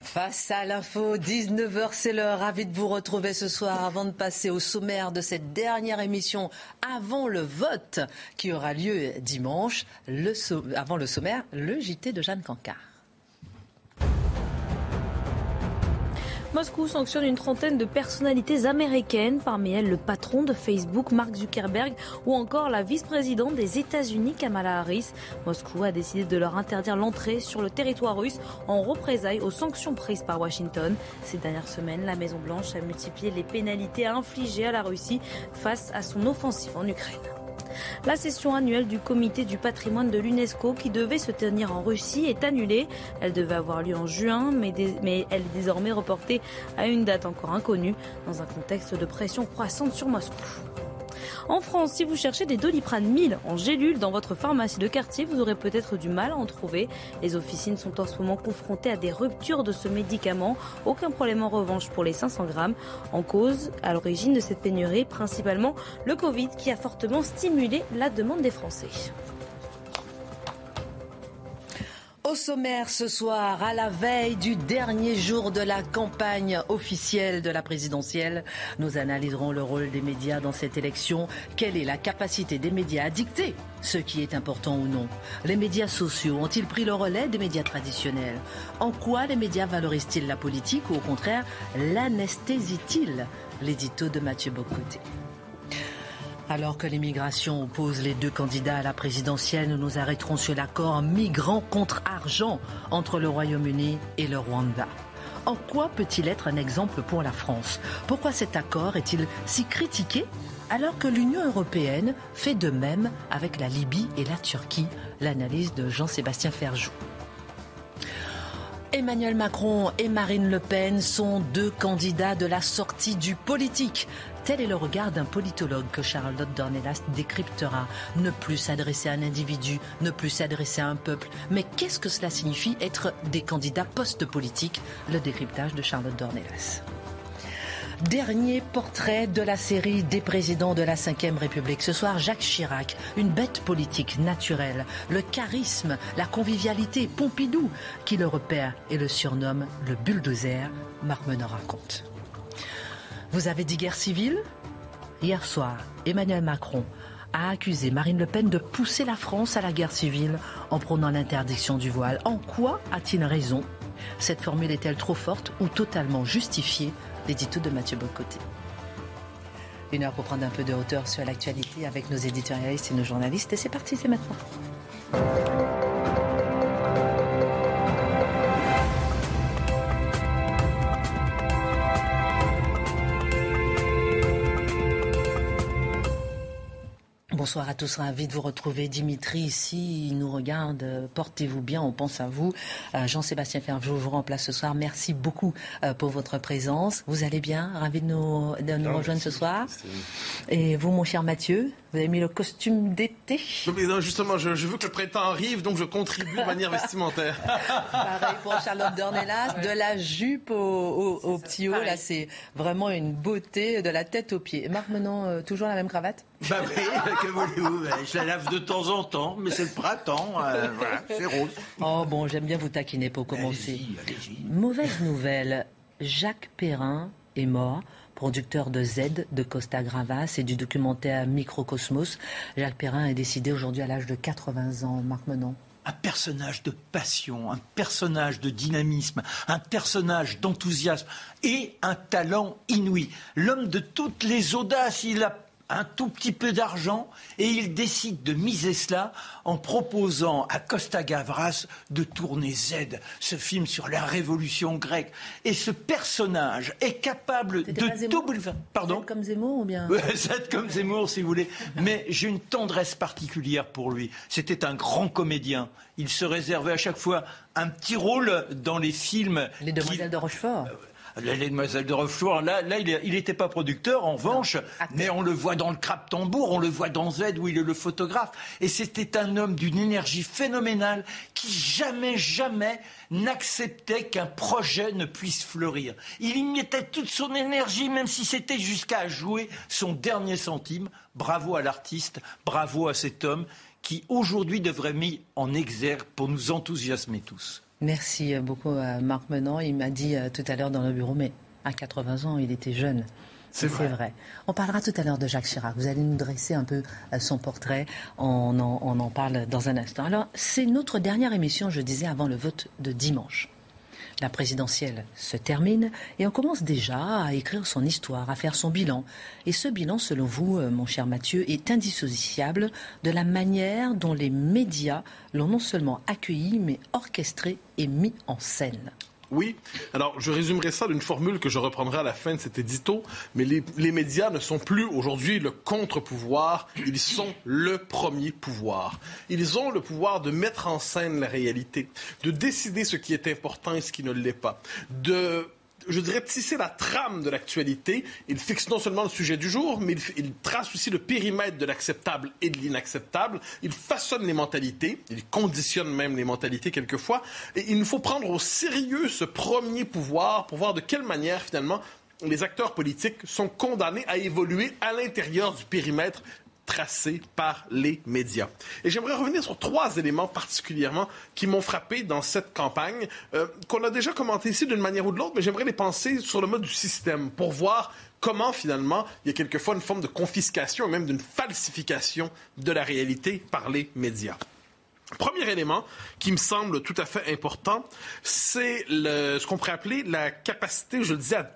Face à l'info, 19h, c'est l'heure. Ravi de vous retrouver ce soir avant de passer au sommaire de cette dernière émission avant le vote qui aura lieu dimanche. Avant le sommaire, le JT de Jeanne Cancard. Moscou sanctionne une trentaine de personnalités américaines, parmi elles le patron de Facebook, Mark Zuckerberg, ou encore la vice-présidente des États-Unis, Kamala Harris. Moscou a décidé de leur interdire l'entrée sur le territoire russe en représailles aux sanctions prises par Washington. Ces dernières semaines, la Maison-Blanche a multiplié les pénalités infligées à la Russie face à son offensive en Ukraine. La session annuelle du comité du patrimoine de l'UNESCO qui devait se tenir en Russie est annulée. Elle devait avoir lieu en juin, mais, elle est désormais reportée à une date encore inconnue dans un contexte de pression croissante sur Moscou. En France, si vous cherchez des Doliprane 1000 en gélule dans votre pharmacie de quartier, vous aurez peut-être du mal à en trouver. Les officines sont en ce moment confrontées à des ruptures de ce médicament. Aucun problème en revanche pour les 500 grammes. En cause, à l'origine de cette pénurie, principalement le Covid qui a fortement stimulé la demande des Français. Au sommaire ce soir, à la veille du dernier jour de la campagne officielle de la présidentielle, nous analyserons le rôle des médias dans cette élection. Quelle est la capacité des médias à dicter ce qui est important ou non? Les médias sociaux ont-ils pris le relais des médias traditionnels? En quoi les médias valorisent-ils la politique ou au contraire l'anesthésient-ils L'édito de Mathieu Bocoté. Alors que l'immigration oppose les deux candidats à la présidentielle, nous nous arrêterons sur l'accord migrants contre argent entre le Royaume-Uni et le Rwanda. En quoi peut-il être un exemple pour la France? Pourquoi cet accord est-il si critiqué alors que l'Union européenne fait de même avec la Libye et la Turquie? L'analyse de Jean-Sébastien Ferjou. Emmanuel Macron et Marine Le Pen sont deux candidats de la sortie du politique. Tel est le regard d'un politologue que Charlotte Dornelas décryptera. Ne plus s'adresser à un individu, ne plus s'adresser à un peuple. Mais qu'est-ce que cela signifie être des candidats post-politiques? Le décryptage de Charlotte Dornelas. Dernier portrait de la série des présidents de la Ve République. Ce soir, Jacques Chirac, une bête politique naturelle, le charisme, la convivialité, Pompidou, qui le repère et le surnomme le bulldozer, Marc Menor raconte. Vous avez dit guerre civile? Hier soir, Emmanuel Macron a accusé Marine Le Pen de pousser la France à la guerre civile en prônant l'interdiction du voile. En quoi a-t-il raison? Cette formule est-elle trop forte ou totalement justifiée? L'édito de Mathieu Bocoté. Une heure pour prendre un peu de hauteur sur l'actualité avec nos éditorialistes et nos journalistes. Et c'est parti, c'est maintenant. Bonsoir à tous, ravi de vous retrouver. Dimitri, ici, il nous regarde. Portez-vous bien, on pense à vous. Euh, Jean-Sébastien Ferjou vous remplace ce soir. Merci beaucoup euh, pour votre présence. Vous allez bien? Ravi de nous, de nous rejoindre ce soir. Et vous, mon cher Mathieu, vous avez mis le costume d'été non, Justement, je, veux que le printemps arrive, donc je contribue de manière vestimentaire. Pareil pour Charlotte Dornelas, de la jupe au, au, petit haut, là c'est vraiment une beauté de la tête aux pieds. Marc Menon, euh, toujours la même cravate? Bah oui, que voulez-vous? Je la lave de temps en temps, mais c'est le printemps, euh, voilà, c'est rose. Oh bon, j'aime bien vous taquiner pour commencer. Mauvaise nouvelle, Jacques Perrin est mort producteur de Z, de Costa Gravas et du documentaire Microcosmos. Jacques Perrin est décidé aujourd'hui à l'âge de 80 ans. Marc Menon un personnage de passion, un personnage de dynamisme, un personnage d'enthousiasme et un talent inouï. L'homme de toutes les audaces, il a un tout petit peu d'argent et il décide de miser cela en proposant à Costa Gavras de tourner Z, ce film sur la révolution grecque. Et ce personnage est capable de double. Pardon Z comme Zemmour ou bien Z comme Zemmour, si vous voulez. Mais j'ai une tendresse particulière pour lui. C'était un grand comédien. Il se réservait à chaque fois un petit rôle dans les films. Les Demoiselles de Rochefort. Les Demoiselles de Rochefort, là, là il n'était pas producteur, en revanche, mais on le voit dans le crap tambour, on le voit dans Z où il est le photographe. Et c'était un homme d'une énergie phénoménale qui jamais, jamais n'acceptait qu'un projet ne puisse fleurir. Il y mettait toute son énergie, même si c'était jusqu'à jouer son dernier centime. Bravo à l'artiste, bravo à cet homme qui aujourd'hui devrait mis en exergue pour nous enthousiasmer tous. Merci beaucoup à Marc Menant. Il m'a dit euh, tout à l'heure dans le bureau, mais à 80 ans, il était jeune. C'est vrai. On parlera tout à l'heure de Jacques Chirac. Vous allez nous dresser un peu euh, son portrait. On en, on en parle dans un instant. Alors, c'est notre dernière émission, je disais, avant le vote de dimanche. La présidentielle se termine et on commence déjà à écrire son histoire, à faire son bilan. Et ce bilan, selon vous, euh, mon cher Mathieu, est indissociable de la manière dont les médias l'ont non seulement accueilli, mais orchestré et mis en scène. Oui. Alors, je résumerai ça d'une formule que je reprendrai à la fin de cet édito. Mais les, médias ne sont plus aujourd'hui le contre-pouvoir. Ils sont le premier pouvoir. Ils ont le pouvoir de mettre en scène la réalité, de décider ce qui est important et ce qui ne l'est pas, de je dirais, tisser la trame de l'actualité. Il fixe non seulement le sujet du jour, mais il, trace aussi le périmètre de l'acceptable et de l'inacceptable. Il façonne les mentalités, il conditionne même les mentalités quelquefois. Et il nous faut prendre au sérieux ce premier pouvoir pour voir de quelle manière, finalement, les acteurs politiques sont condamnés à évoluer à l'intérieur du périmètre tracé par les médias. Et j'aimerais revenir sur trois éléments particulièrement qui m'ont frappé dans cette campagne, euh, qu'on a déjà commenté ici d'une manière ou de l'autre, mais j'aimerais les penser sur le mode du système pour voir comment finalement il y a quelquefois une forme de confiscation et même d'une falsification de la réalité par les médias. Premier élément qui me semble tout à fait important, c'est ce qu'on pourrait appeler la capacité, je le disais, à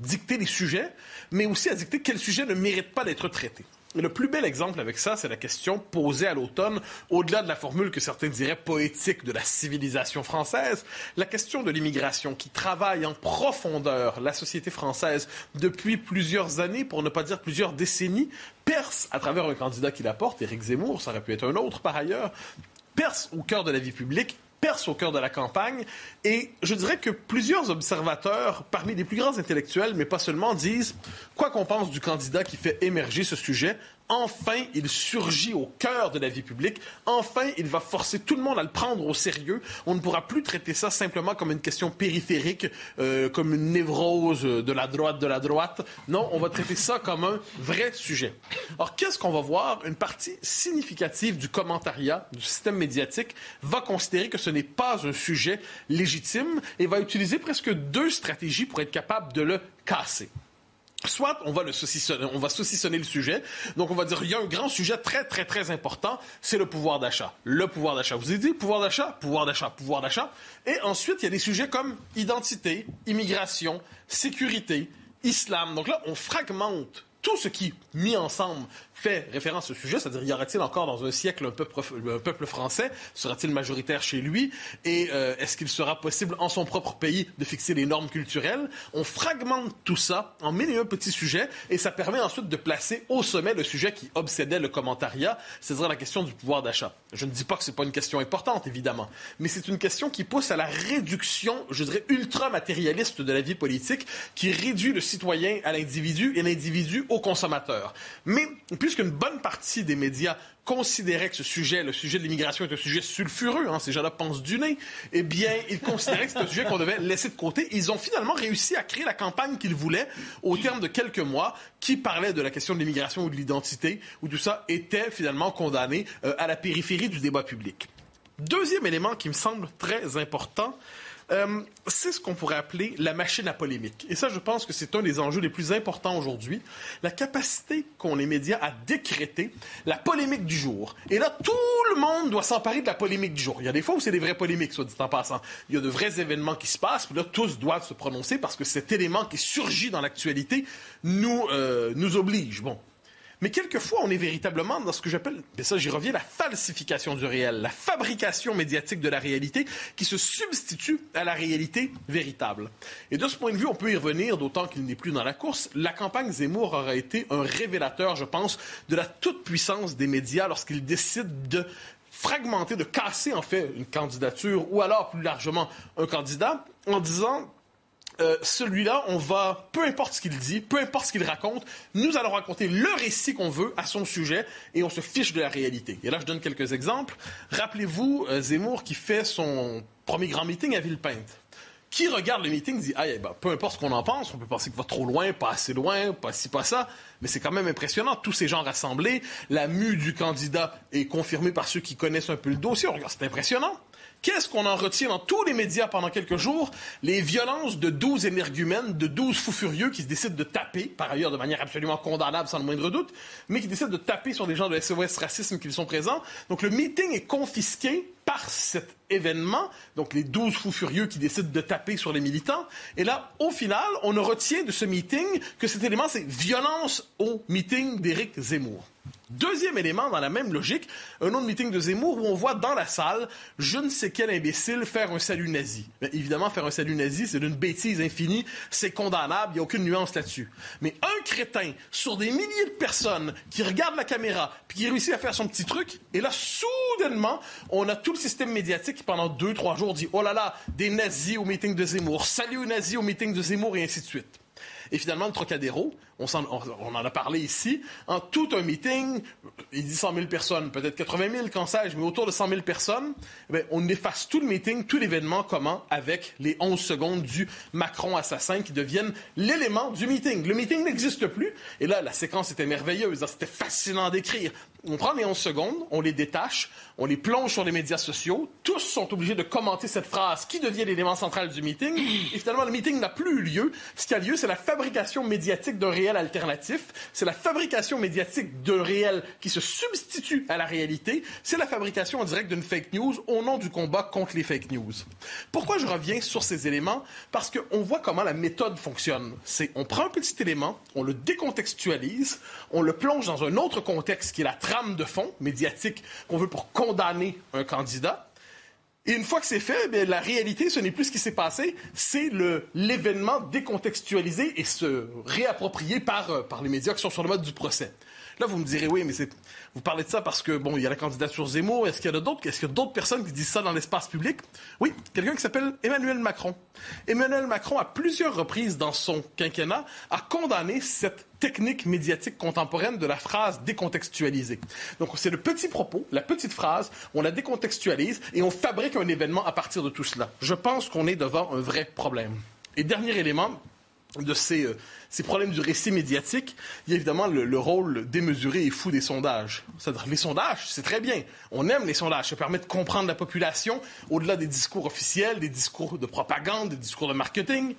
dicter les sujets, mais aussi à dicter quels sujets ne méritent pas d'être traités le plus bel exemple avec ça, c'est la question posée à l'automne, au-delà de la formule que certains diraient poétique de la civilisation française, la question de l'immigration qui travaille en profondeur la société française depuis plusieurs années, pour ne pas dire plusieurs décennies, perce à travers un candidat qui la porte, Éric Zemmour, ça aurait pu être un autre par ailleurs, perce au cœur de la vie publique perce au cœur de la campagne. Et je dirais que plusieurs observateurs, parmi les plus grands intellectuels, mais pas seulement, disent, quoi qu'on pense du candidat qui fait émerger ce sujet, Enfin, il surgit au cœur de la vie publique. Enfin, il va forcer tout le monde à le prendre au sérieux. On ne pourra plus traiter ça simplement comme une question périphérique, euh, comme une névrose de la droite de la droite. Non, on va traiter ça comme un vrai sujet. Alors, qu'est-ce qu'on va voir? Une partie significative du commentariat, du système médiatique, va considérer que ce n'est pas un sujet légitime et va utiliser presque deux stratégies pour être capable de le casser. Soit on va saucissonner, saucissonner le sujet. Donc on va dire il y a un grand sujet très très très important, c'est le pouvoir d'achat. Le pouvoir d'achat. Vous avez dit pouvoir d'achat, pouvoir d'achat, pouvoir d'achat. Et ensuite il y a des sujets comme identité, immigration, sécurité, islam. Donc là on fragmente tout ce qui, mis ensemble, fait référence au sujet, c'est-à-dire y aura-t-il encore dans un siècle un peuple, français, sera-t-il majoritaire chez lui, et euh, est-ce qu'il sera possible en son propre pays de fixer les normes culturelles? On fragmente tout ça en mille et un petits sujets, et ça permet ensuite de placer au sommet le sujet qui obsédait le commentariat, c'est-à-dire la question du pouvoir d'achat. Je ne dis pas que c'est pas une question importante, évidemment, mais c'est une question qui pousse à la réduction, je dirais, ultra matérialiste de la vie politique, qui réduit le citoyen à l'individu et l'individu au consommateur. Mais puisqu'une bonne partie des médias considéraient que ce sujet, le sujet de l'immigration, est un sujet sulfureux, hein, ces gens-là pensent du nez, eh bien, ils considéraient que c'est un sujet qu'on devait laisser de côté. Ils ont finalement réussi à créer la campagne qu'ils voulaient au terme de quelques mois qui parlait de la question de l'immigration ou de l'identité, où tout ça était finalement condamné euh, à la périphérie du débat public. Deuxième élément qui me semble très important, euh, c'est ce qu'on pourrait appeler la machine à polémique. Et ça, je pense que c'est un des enjeux les plus importants aujourd'hui. La capacité qu'ont les médias à décréter la polémique du jour. Et là, tout le monde doit s'emparer de la polémique du jour. Il y a des fois où c'est des vraies polémiques, soit dit en passant. Il y a de vrais événements qui se passent, puis là, tous doivent se prononcer parce que cet élément qui surgit dans l'actualité nous, euh, nous oblige. Bon. Mais quelquefois, on est véritablement dans ce que j'appelle, et ça j'y reviens, la falsification du réel, la fabrication médiatique de la réalité qui se substitue à la réalité véritable. Et de ce point de vue, on peut y revenir, d'autant qu'il n'est plus dans la course. La campagne Zemmour aura été un révélateur, je pense, de la toute-puissance des médias lorsqu'ils décident de fragmenter, de casser en fait une candidature ou alors plus largement un candidat en disant euh, celui-là, on va, peu importe ce qu'il dit, peu importe ce qu'il raconte, nous allons raconter le récit qu'on veut à son sujet et on se fiche de la réalité. Et là, je donne quelques exemples. Rappelez-vous euh, Zemmour qui fait son premier grand meeting à Villepinte. Qui regarde le meeting dit, ah, peu importe ce qu'on en pense, on peut penser qu'il va trop loin, pas assez loin, pas ci, pas ça, mais c'est quand même impressionnant. Tous ces gens rassemblés, la mue du candidat est confirmée par ceux qui connaissent un peu le dossier. C'est impressionnant. Qu'est-ce qu'on en retient dans tous les médias pendant quelques jours? Les violences de 12 énergumènes, de 12 fous furieux qui se décident de taper, par ailleurs de manière absolument condamnable sans le moindre doute, mais qui décident de taper sur des gens de SOS Racisme qui sont présents. Donc le meeting est confisqué par cet événement, donc les 12 fous furieux qui décident de taper sur les militants. Et là, au final, on ne retient de ce meeting que cet élément, c'est violence au meeting d'Éric Zemmour. Deuxième élément dans la même logique, un autre meeting de Zemmour où on voit dans la salle je ne sais quel imbécile faire un salut nazi. Évidemment, faire un salut nazi, c'est d'une bêtise infinie, c'est condamnable, il n'y a aucune nuance là-dessus. Mais un crétin sur des milliers de personnes qui regardent la caméra puis qui réussit à faire son petit truc, et là, soudainement, on a tout le système médiatique qui pendant deux, trois jours dit oh là là, des nazis au meeting de Zemmour, salut aux nazis au meeting de Zemmour et ainsi de suite. Et finalement, le Trocadéro, on, en, a parlé ici, en tout un meeting, il dit 100 000 personnes, peut-être 80 000, quand sais-je, mais autour de 100 000 personnes, eh on efface tout le meeting, tout l'événement, comment, avec les 11 secondes du Macron assassin qui deviennent l'élément du meeting. Le meeting n'existe plus. Et là, la séquence était merveilleuse. C'était fascinant d'écrire. On prend les 11 secondes, on les détache, on les plonge sur les médias sociaux. Tous sont obligés de commenter cette phrase qui devient l'élément central du meeting. Et finalement, le meeting n'a plus eu lieu. Ce qui a lieu, c'est la fabrication médiatique d'un réel C'est la fabrication médiatique d'un réel qui se substitue à la réalité. C'est la fabrication en direct d'une fake news au nom du combat contre les fake news. Pourquoi je reviens sur ces éléments? Parce qu'on voit comment la méthode fonctionne. On prend un petit élément, on le décontextualise, on le plonge dans un autre contexte qui est la trame de fond médiatique qu'on veut pour condamner un candidat. Et une fois que c'est fait, eh la réalité, ce n'est plus ce qui s'est passé, c'est l'événement décontextualisé et se réapproprié par, euh, par les médias qui sont sur le mode du procès. Là, vous me direz, oui, mais c'est, vous parlez de ça parce que, bon, il y a la candidature Zemmour. Est-ce qu'il y a d'autres? Est-ce qu'il y a d'autres personnes qui disent ça dans l'espace public? Oui, quelqu'un qui s'appelle Emmanuel Macron. Emmanuel Macron, à plusieurs reprises dans son quinquennat, a condamné cette technique médiatique contemporaine de la phrase décontextualisée. Donc, c'est le petit propos, la petite phrase, on la décontextualise et on fabrique un événement à partir de tout cela. Je pense qu'on est devant un vrai problème. Et dernier élément, de ces, euh, ces, problèmes du récit médiatique, il y a évidemment le, rôle démesuré et fou des sondages. les sondages, c'est très bien. On aime les sondages. Ça permet de comprendre la population au-delà des discours officiels, des discours de propagande, des discours de marketing.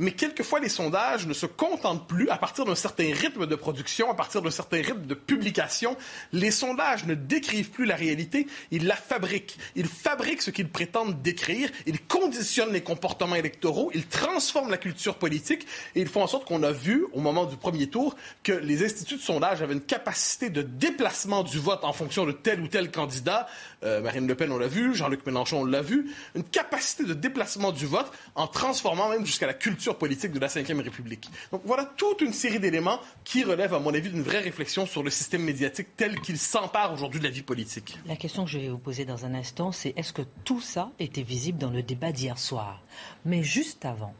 Mais quelquefois, les sondages ne se contentent plus, à partir d'un certain rythme de production, à partir d'un certain rythme de publication, les sondages ne décrivent plus la réalité, ils la fabriquent. Ils fabriquent ce qu'ils prétendent décrire, ils conditionnent les comportements électoraux, ils transforment la culture politique et ils font en sorte qu'on a vu, au moment du premier tour, que les instituts de sondage avaient une capacité de déplacement du vote en fonction de tel ou tel candidat. Euh, Marine Le Pen, on l'a vu, Jean-Luc Mélenchon, on l'a vu. Une capacité de déplacement du vote en transformant même jusqu'à la culture politique de la Ve République. Donc voilà toute une série d'éléments qui relèvent, à mon avis, d'une vraie réflexion sur le système médiatique tel qu'il s'empare aujourd'hui de la vie politique. La question que je vais vous poser dans un instant, c'est est-ce que tout ça était visible dans le débat d'hier soir? Mais juste avant,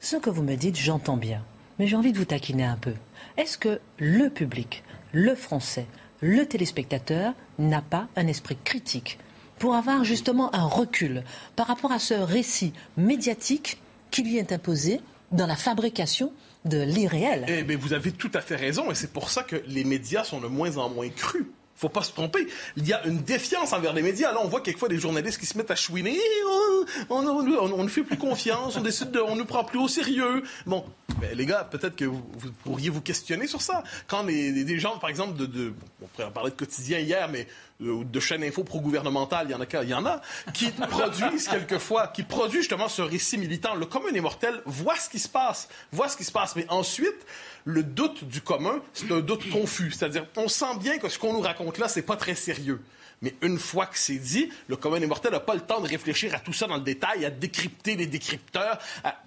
ce que vous me dites, j'entends bien. Mais j'ai envie de vous taquiner un peu. Est-ce que le public, le français, le téléspectateur n'a pas un esprit critique pour avoir justement un recul par rapport à ce récit médiatique qui lui est imposé dans la fabrication de l'irréel. Eh bien, vous avez tout à fait raison, et c'est pour ça que les médias sont de moins en moins crus faut pas se tromper. Il y a une défiance envers les médias. Là, on voit quelquefois des journalistes qui se mettent à chouiner. Oh, on, ne fait plus confiance. On décide de, on nous prend plus au sérieux. Bon, Mais les gars, peut-être que vous, pourriez vous questionner sur ça. Quand des gens, par exemple, de, on pourrait parler de quotidien hier, mais de, de chaînes info pro-gouvernementales, il y en a, il y en a, qui produisent quelquefois, qui produisent justement ce récit militant. Le commun des mortels voit ce qui se passe, voit ce qui se passe, mais ensuite, le doute du commun, c'est un doute confus. C'est-à-dire, on sent bien que ce qu'on nous raconte là, c'est pas très sérieux. Mais une fois que c'est dit, le commun des mortels n'a pas le temps de réfléchir à tout ça dans le détail, à décrypter les décrypteurs.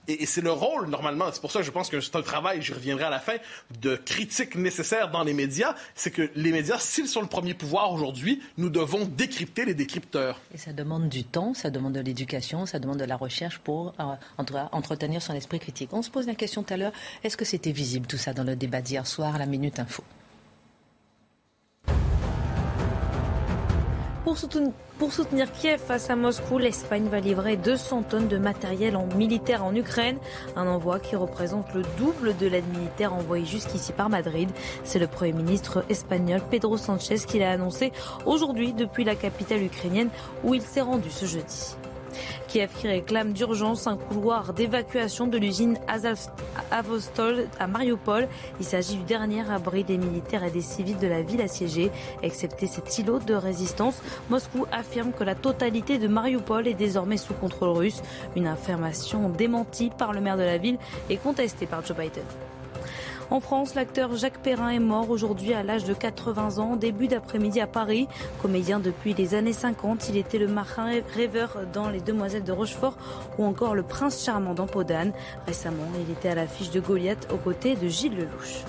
Et, c'est le rôle, normalement, c'est pour ça que je pense que c'est un travail, j'y reviendrai à la fin, de critique nécessaire dans les médias. C'est que les médias, s'ils sont le premier pouvoir aujourd'hui, nous devons décrypter les décrypteurs. Et ça demande du temps, ça demande de l'éducation, ça demande de la recherche pour euh, entretenir son esprit critique. On se pose la question tout à l'heure, est-ce que c'était visible tout ça dans le débat d'hier soir, la Minute Info? Pour soutenir, Kiev face à Moscou, l'Espagne va livrer 200 tonnes de matériel militaire en Ukraine, un envoi qui représente le double de l'aide militaire envoyée jusqu'ici par Madrid. C'est le Premier ministre espagnol Pedro Sanchez qui l'a annoncé aujourd'hui depuis la capitale ukrainienne où il s'est rendu ce jeudi. Kiev qui réclame d'urgence un couloir d'évacuation de l'usine Avostol à Mariupol. Il s'agit du dernier abri des militaires et des civils de la ville assiégée. Excepté cet îlot de résistance, Moscou affirme que la totalité de Mariupol est désormais sous contrôle russe. Une affirmation démentie par le maire de la ville et contestée par Joe Biden. En France, l'acteur Jacques Perrin est mort aujourd'hui à l'âge de 80 ans, début d'après-midi à Paris. Comédien depuis les années 50, il était le marin rêveur dans Les Demoiselles de Rochefort ou encore le prince charmant dans Podane. Récemment, il était à l'affiche de Goliath aux côtés de Gilles Lelouch.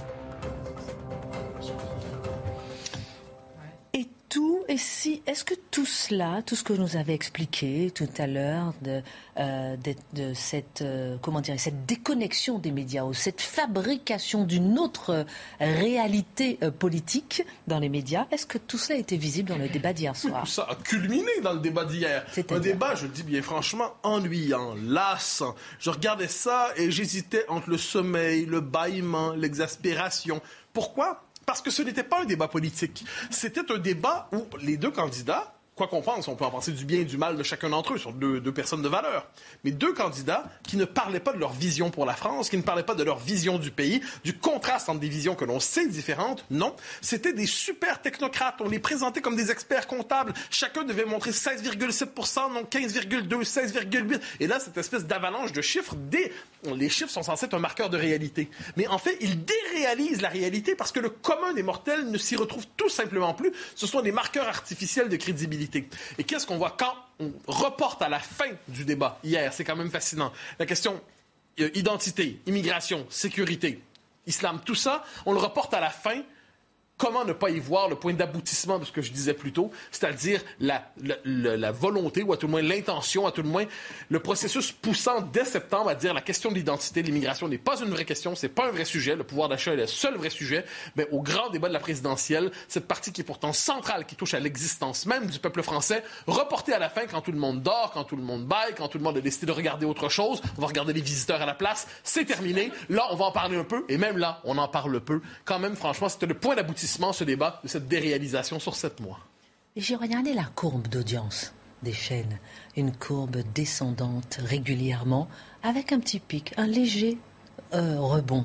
Et si, est-ce que tout cela, tout ce que nous avez expliqué tout à l'heure de, euh, de, cette, euh, comment dire, cette déconnexion des médias ou cette fabrication d'une autre réalité euh, politique dans les médias, est-ce que tout cela était visible dans le débat d'hier soir? Tout ça a culminé dans le débat d'hier. Un débat, je le dis bien franchement, ennuyant, lassant. Je regardais ça et j'hésitais entre le sommeil, le bâillement, l'exaspération. Pourquoi? Parce que ce n'était pas un débat politique. C'était un débat où les deux candidats quoi qu'on pense, on peut en penser du bien et du mal de chacun d'entre eux, sur deux, deux, personnes de valeur. Mais deux candidats qui ne parlaient pas de leur vision pour la France, qui ne parlaient pas de leur vision du pays, du contraste entre des visions que l'on sait différentes. Non, c'était des super technocrates. On les présentait comme des experts comptables. Chacun devait montrer 16,7% non 15,2, 16,8. Et là, cette espèce d'avalanche de chiffres, des... les chiffres sont censés être un marqueur de réalité. Mais en fait, ils déréalisent la réalité parce que le commun des mortels ne s'y retrouve tout simplement plus. Ce sont des marqueurs artificiels de crédibilité. Et qu'est-ce qu'on voit quand on reporte à la fin du débat hier? C'est quand même fascinant. La question euh, identité, immigration, sécurité, islam, tout ça, on le reporte à la fin comment ne pas y voir le point d'aboutissement de ce que je disais plus tôt, c'est-à-dire la, volonté, ou à tout le moins l'intention, à tout le moins le processus poussant dès septembre à dire la question de l'identité, de l'immigration n'est pas une vraie question, c'est pas un vrai sujet, le pouvoir d'achat est le seul vrai sujet, mais au grand débat de la présidentielle, cette partie qui est pourtant centrale, qui touche à l'existence même du peuple français, reportée à la fin quand tout le monde dort, quand tout le monde baille, quand tout le monde a décidé de regarder autre chose, on va regarder les visiteurs à la place, c'est terminé, là on va en parler un peu, et même là on en parle peu, quand même franchement c'était le point d'aboutissement ce débat de cette déréalisation sur sept mois. J'ai regardé la courbe d'audience des chaînes, une courbe descendante régulièrement, avec un petit pic, un léger euh, rebond,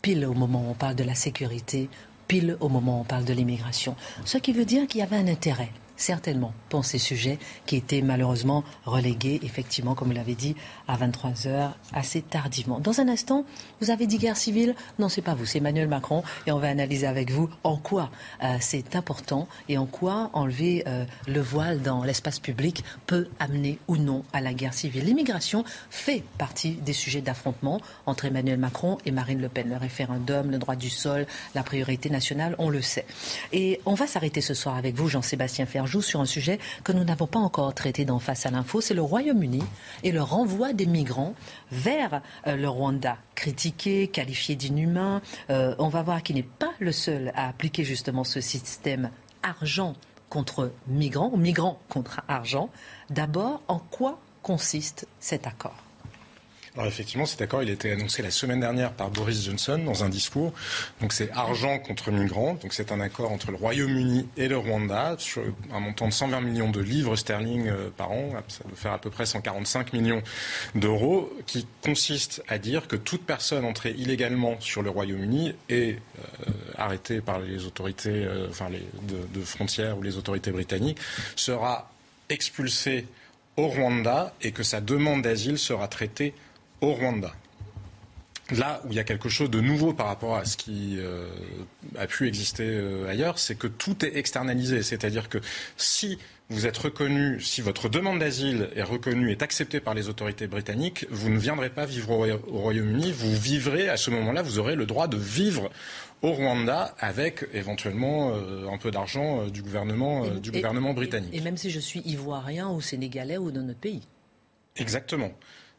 pile au moment où on parle de la sécurité, pile au moment où on parle de l'immigration. Ce qui veut dire qu'il y avait un intérêt certainement pour ces sujets qui étaient malheureusement relégués, effectivement, comme vous l'avez dit, à 23 heures, assez tardivement. Dans un instant, vous avez dit guerre civile Non, c'est pas vous, c'est Emmanuel Macron. Et on va analyser avec vous en quoi euh, c'est important et en quoi enlever euh, le voile dans l'espace public peut amener ou non à la guerre civile. L'immigration fait partie des sujets d'affrontement entre Emmanuel Macron et Marine Le Pen. Le référendum, le droit du sol, la priorité nationale, on le sait. Et on va s'arrêter ce soir avec vous, Jean-Sébastien Ferjou sur un sujet que nous n'avons pas encore traité dans Face à l'info, c'est le Royaume-Uni et le renvoi des migrants vers euh, le Rwanda. Critiqué, qualifié d'inhumain, euh, on va voir qu'il n'est pas le seul à appliquer justement ce système argent contre migrants ou migrants contre argent. D'abord, en quoi consiste cet accord? Alors effectivement, cet accord, il a été annoncé la semaine dernière par Boris Johnson dans un discours. Donc c'est argent contre migrants. Donc c'est un accord entre le Royaume-Uni et le Rwanda sur un montant de 120 millions de livres sterling euh, par an. Ça doit faire à peu près 145 millions d'euros, qui consiste à dire que toute personne entrée illégalement sur le Royaume-Uni est euh, arrêtée par les autorités, euh, enfin de frontières ou les autorités britanniques sera expulsée au Rwanda et que sa demande d'asile sera traitée au Rwanda. Là où il y a quelque chose de nouveau par rapport à ce qui euh, a pu exister euh, ailleurs, c'est que tout est externalisé. C'est-à-dire que si vous êtes reconnu, si votre demande d'asile est reconnue, est acceptée par les autorités britanniques, vous ne viendrez pas vivre au, au Royaume-Uni, vous vivrez à ce moment-là, vous aurez le droit de vivre au Rwanda avec éventuellement euh, un peu d'argent euh, du gouvernement, euh, du Et- gouvernement britannique. Et même si je suis ivoirien ou sénégalais ou dans notre pays. Exactement.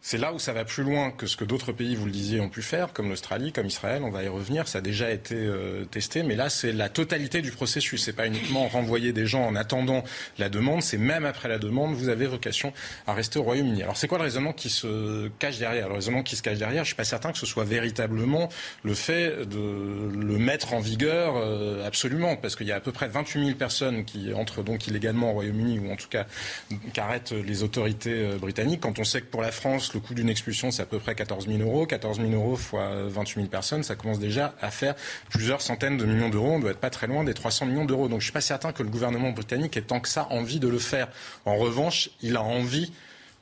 C'est là où ça va plus loin que ce que d'autres pays, vous le disiez, ont pu faire, comme l'Australie, comme Israël. On va y revenir. Ça a déjà été euh, testé, mais là, c'est la totalité du processus. C'est pas uniquement renvoyer des gens en attendant la demande. C'est même après la demande, vous avez vocation à rester au Royaume-Uni. Alors, c'est quoi le raisonnement qui se cache derrière? Le raisonnement qui se cache derrière, je suis pas certain que ce soit véritablement le fait de le mettre en vigueur euh, absolument, parce qu'il y a à peu près 28 000 personnes qui entrent donc illégalement au Royaume-Uni, ou en tout cas qu'arrêtent les autorités euh, britanniques. Quand on sait que pour la France, le coût d'une expulsion, c'est à peu près 14 000 euros. 14 000 euros fois 28 000 personnes, ça commence déjà à faire plusieurs centaines de millions d'euros. On doit être pas très loin des 300 millions d'euros. Donc je suis pas certain que le gouvernement britannique ait tant que ça envie de le faire. En revanche, il a envie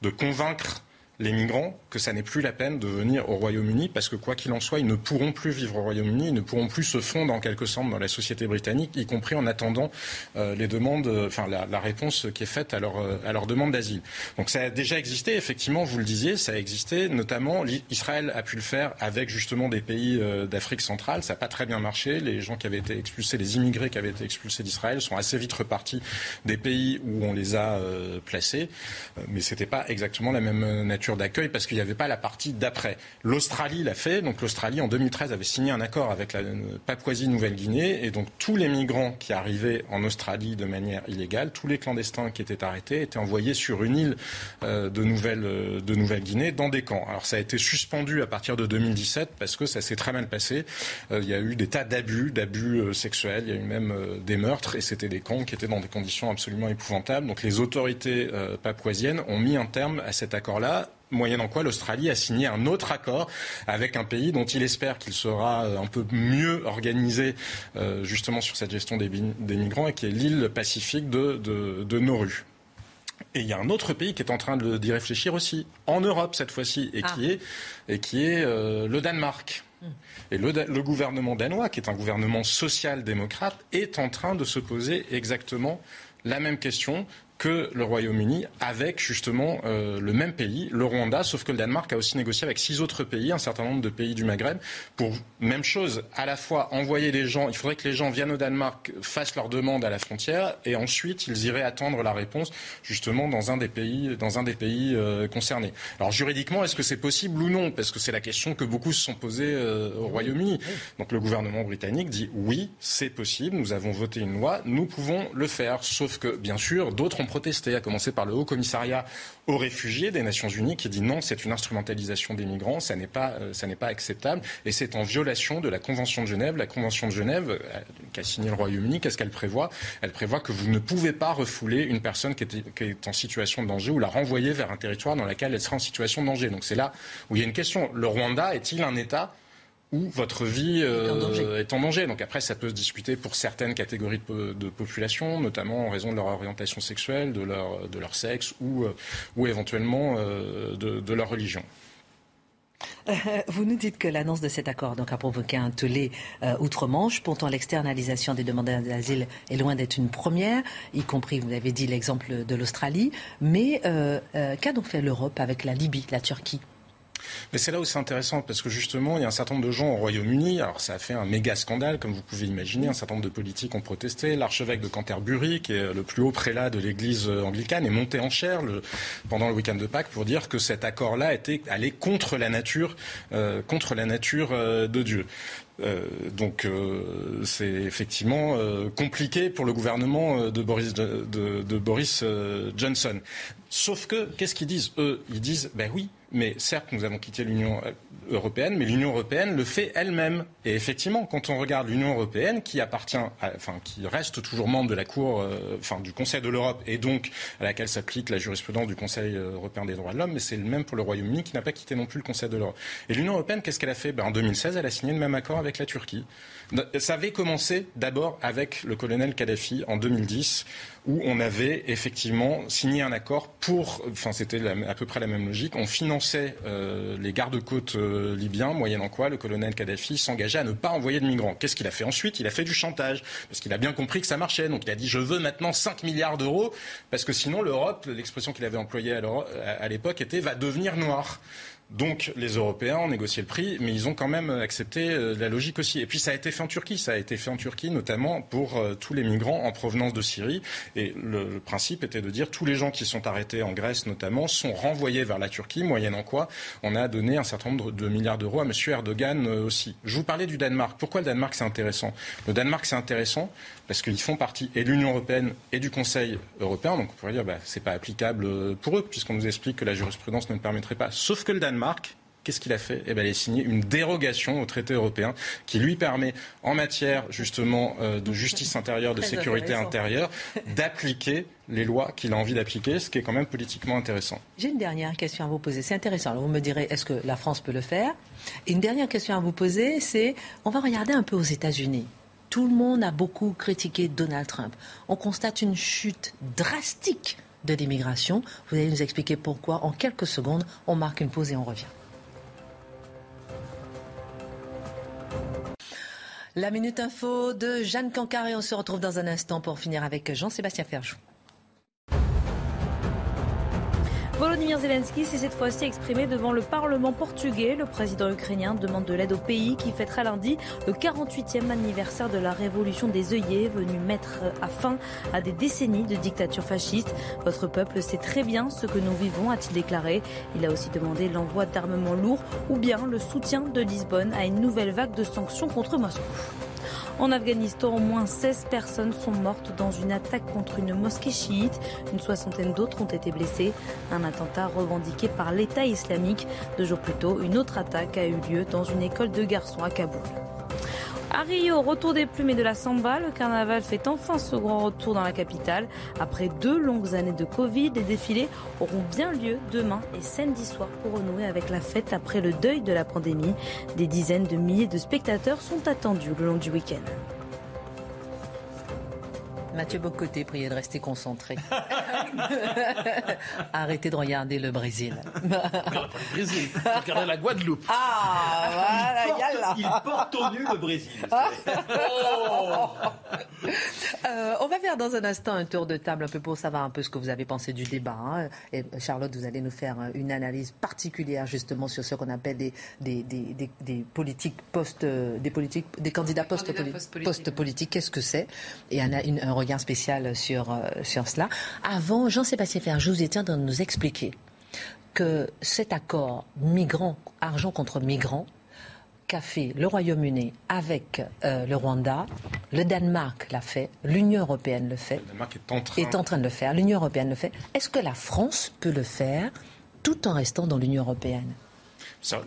de convaincre les migrants que ça n'est plus la peine de venir au Royaume-Uni parce que quoi qu'il en soit, ils ne pourront plus vivre au Royaume-Uni, ils ne pourront plus se fondre en quelque sorte dans la société britannique, y compris en attendant euh, les demandes, euh, enfin la, réponse qui est faite à leur, euh, à demande d'asile. Donc ça a déjà existé, effectivement, vous le disiez, ça a existé, notamment Israël a pu le faire avec justement des pays d'Afrique centrale, ça n'a pas très bien marché, les gens qui avaient été expulsés, les immigrés qui avaient été expulsés d'Israël sont assez vite repartis des pays où on les a placés, mais c'était pas exactement la même nature d'accueil parce qu'il n'y avait pas la partie d'après. L'Australie l'a fait. Donc l'Australie en 2013 avait signé un accord avec la Papouasie-Nouvelle-Guinée et donc tous les migrants qui arrivaient en Australie de manière illégale, tous les clandestins qui étaient arrêtés étaient envoyés sur une île euh, de Nouvelle euh, de Nouvelle-Guinée dans des camps. Alors ça a été suspendu à partir de 2017 parce que ça s'est très mal passé. Euh, il y a eu des tas d'abus, d'abus sexuels. Il y a eu même des meurtres et c'était des camps qui étaient dans des conditions absolument épouvantables. Donc les autorités papouasiennes ont mis un terme à cet accord-là moyennant quoi l'Australie a signé un autre accord avec un pays dont il espère qu'il sera euh, un peu mieux organisé euh, justement sur cette gestion des, des migrants et qui est l'île pacifique de, de, de Nauru. Et il y a un autre pays qui est en train d'y réfléchir aussi, en Europe cette fois-ci, et, ah. qui est, et qui est euh, le Danemark. Et le, le, gouvernement danois, qui est un gouvernement social-démocrate, est en train de se poser exactement la même question que le Royaume-Uni avec justement euh, le même pays, le Rwanda, sauf que le Danemark a aussi négocié avec six autres pays, un certain nombre de pays du Maghreb, pour même chose, à la fois envoyer les gens, il faudrait que les gens viennent au Danemark, fassent leur demande à la frontière, et ensuite ils iraient attendre la réponse justement dans un des pays, dans un des pays euh, concernés. Alors juridiquement, est-ce que c'est possible ou non? Parce que c'est la question que beaucoup se sont posées euh, au Royaume-Uni. Donc le gouvernement britannique dit oui, c'est possible, nous avons voté une loi, nous pouvons le faire, sauf que bien sûr, d'autres ont protesté, à commencer par le Haut Commissariat aux réfugiés des Nations Unies qui dit non, c'est une instrumentalisation des migrants, ça n'est pas, euh, acceptable et c'est en violation de la Convention de Genève. La Convention de Genève euh, qu'a signé le Royaume-Uni, qu'est-ce qu'elle prévoit? Elle prévoit que vous ne pouvez pas refouler une personne qui est, qui est, en situation de danger ou la renvoyer vers un territoire dans lequel elle sera en situation de danger. Donc c'est là où il y a une question. Le Rwanda est-il un État où votre vie euh, est, en est, en danger. Donc après, ça peut se discuter pour certaines catégories de, de, population, notamment en raison de leur orientation sexuelle, de leur, de leur sexe ou, euh, ou éventuellement euh, de, de, leur religion. Euh, vous nous dites que l'annonce de cet accord donc, a provoqué un tollé euh, outre-Manche. Pourtant, l'externalisation des demandeurs d'asile est loin d'être une première, y compris, vous avez dit, l'exemple de l'Australie. Mais euh, qu'a donc fait l'Europe avec la Libye, la Turquie? Mais c'est là où c'est intéressant parce que justement, il y a un certain nombre de gens au Royaume-Uni. Alors, ça a fait un méga scandale, comme vous pouvez imaginer. Un certain nombre de politiques ont protesté. L'archevêque de Canterbury, qui est le plus haut prélat de l'Église anglicane, est monté en chair pendant le week-end de Pâques pour dire que cet accord-là était allé contre la nature, euh, contre la nature euh, de Dieu. donc c'est effectivement compliqué pour le gouvernement de Boris Johnson. Sauf que, qu'est-ce qu'ils disent Eux, ils disent, ben oui, mais certes, nous avons quitté l'Union européenne, mais l'Union européenne le fait elle-même. Et effectivement, quand on regarde l'Union européenne, qui appartient, enfin, qui reste toujours membre de la Cour, euh, du Conseil de l'Europe, et donc à laquelle s'applique la jurisprudence du Conseil européen des droits de l'homme, mais c'est le même pour le Royaume-Uni, qui n'a pas quitté non plus le Conseil de l'Europe. Et l'Union européenne, qu'est-ce qu'elle a fait? Ben, En 2016, elle a signé le même accord avec la Turquie. Ça avait commencé d'abord avec le colonel Kadhafi en 2010 où on avait effectivement signé un accord pour, enfin c'était à peu près la même logique, on finançait euh, les gardes-côtes euh, libyens, moyennant quoi le colonel Kadhafi s'engageait à ne pas envoyer de migrants. Qu'est-ce qu'il a fait ensuite? Il a fait du chantage, parce qu'il a bien compris que ça marchait. Donc il a dit je veux maintenant 5 milliards d'euros, parce que sinon l'Europe, l'expression qu'il avait employée à l'époque était va devenir noire. Donc les Européens ont négocié le prix, mais ils ont quand même accepté euh, la logique aussi. Et puis ça a été fait en Turquie, ça a été fait en Turquie notamment pour euh, tous les migrants en provenance de Syrie. Et le, principe était de dire tous les gens qui sont arrêtés en Grèce notamment sont renvoyés vers la Turquie, moyennant quoi on a donné un certain nombre de milliards d'euros à M. Erdogan euh, aussi. Je vous parlais du Danemark. Pourquoi le Danemark c'est intéressant? Le Danemark c'est intéressant parce qu'ils font partie et de l'Union européenne et du Conseil européen. Donc on pourrait dire bah, c'est pas applicable pour eux puisqu'on nous explique que la jurisprudence ne le permettrait pas. Sauf que le Danemark Qu'est-ce qu'il a fait? Eh bien, Il a signé une dérogation au traité européen qui lui permet, en matière justement euh, de justice intérieure, de sécurité intérieure, d'appliquer les lois qu'il a envie d'appliquer, ce qui est quand même politiquement intéressant. J'ai une dernière question à vous poser. C'est intéressant. vous me direz, est-ce que la France peut le faire? Et une dernière question à vous poser, c'est, on va regarder un peu aux États-Unis. Tout le monde a beaucoup critiqué Donald Trump. On constate une chute drastique de l'immigration. Vous allez nous expliquer pourquoi. En quelques secondes, on marque une pause et on revient. La Minute Info de Jeanne et On se retrouve dans un instant pour finir avec Jean-Sébastien Ferjou. Volodymyr Zelensky s'est cette fois-ci exprimé devant le Parlement portugais. Le président ukrainien demande de l'aide au pays qui fêtera lundi le 48e anniversaire de la révolution des œillets, venue mettre à fin à des décennies de dictature fasciste. Votre peuple sait très bien ce que nous vivons, a-t-il déclaré. Il a aussi demandé l'envoi d'armements lourds ou bien le soutien de Lisbonne à une nouvelle vague de sanctions contre Moscou. En Afghanistan, au moins 16 personnes sont mortes dans une attaque contre une mosquée chiite. Une soixantaine d'autres ont été blessées. Un attentat revendiqué par l'État islamique. Deux jours plus tôt, une autre attaque a eu lieu dans une école de garçons à Kaboul. À Rio, retour des plumes et de la samba, le carnaval fait enfin ce grand retour dans la capitale. Après deux longues années de Covid, les défilés auront bien lieu demain et samedi soir pour renouer avec la fête après le deuil de la pandémie. Des dizaines de milliers de spectateurs sont attendus le long du week-end. Mathieu Bocoté, priez de rester concentré. Arrêtez de regarder le Brésil. le Brésil. Regardez la Guadeloupe. Ah, voilà, il porte, au nu le Brésil. On va faire dans un instant un tour de table un peu pour savoir un peu ce que vous avez pensé du débat. Hein. Et Charlotte, vous allez nous faire une analyse particulière justement sur ce qu'on appelle des, des, des, des, politiques post, des politiques, des candidats post-politiques. Qu'est-ce que c'est? Et un, un regard spécial sur, euh, sur cela. Avant, Jean-Sébastien Ferjou était de nous expliquer que cet accord migrant, argent contre migrants, qu'a fait le Royaume-Uni avec euh, le Rwanda, le Danemark l'a fait, l'Union européenne le fait, le Danemark est en train, est en train de le faire, l'Union européenne le fait. Est-ce que la France peut le faire tout en restant dans l'Union européenne?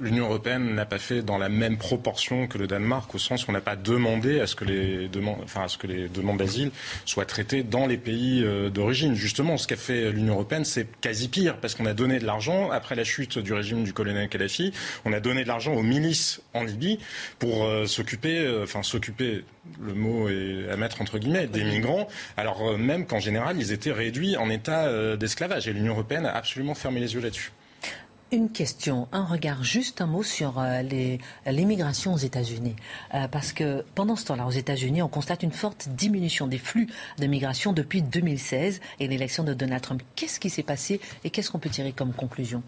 L'Union européenne n'a pas fait dans la même proportion que le Danemark, au sens où on n'a pas demandé à ce que les demandes, d'asile soient traitées dans les pays euh, d'origine. Justement, ce qu'a fait l'Union européenne, c'est quasi pire, parce qu'on a donné de l'argent après la chute du régime du colonel Kadhafi. On a donné de l'argent aux milices en Libye pour euh, s'occuper, euh, enfin s'occuper, le mot est à mettre entre guillemets, des migrants. Alors même qu'en général, ils étaient réduits en état d'esclavage. Et l'Union européenne a absolument fermé les yeux là-dessus. Une question, un regard, juste un mot sur euh, l'immigration aux États-Unis. Euh, parce que pendant ce temps-là, aux États-Unis, on constate une forte diminution des flux de migration depuis 2016 et l'élection de Donald Trump. Qu'est-ce qui s'est passé et qu'est-ce qu'on peut tirer comme conclusion?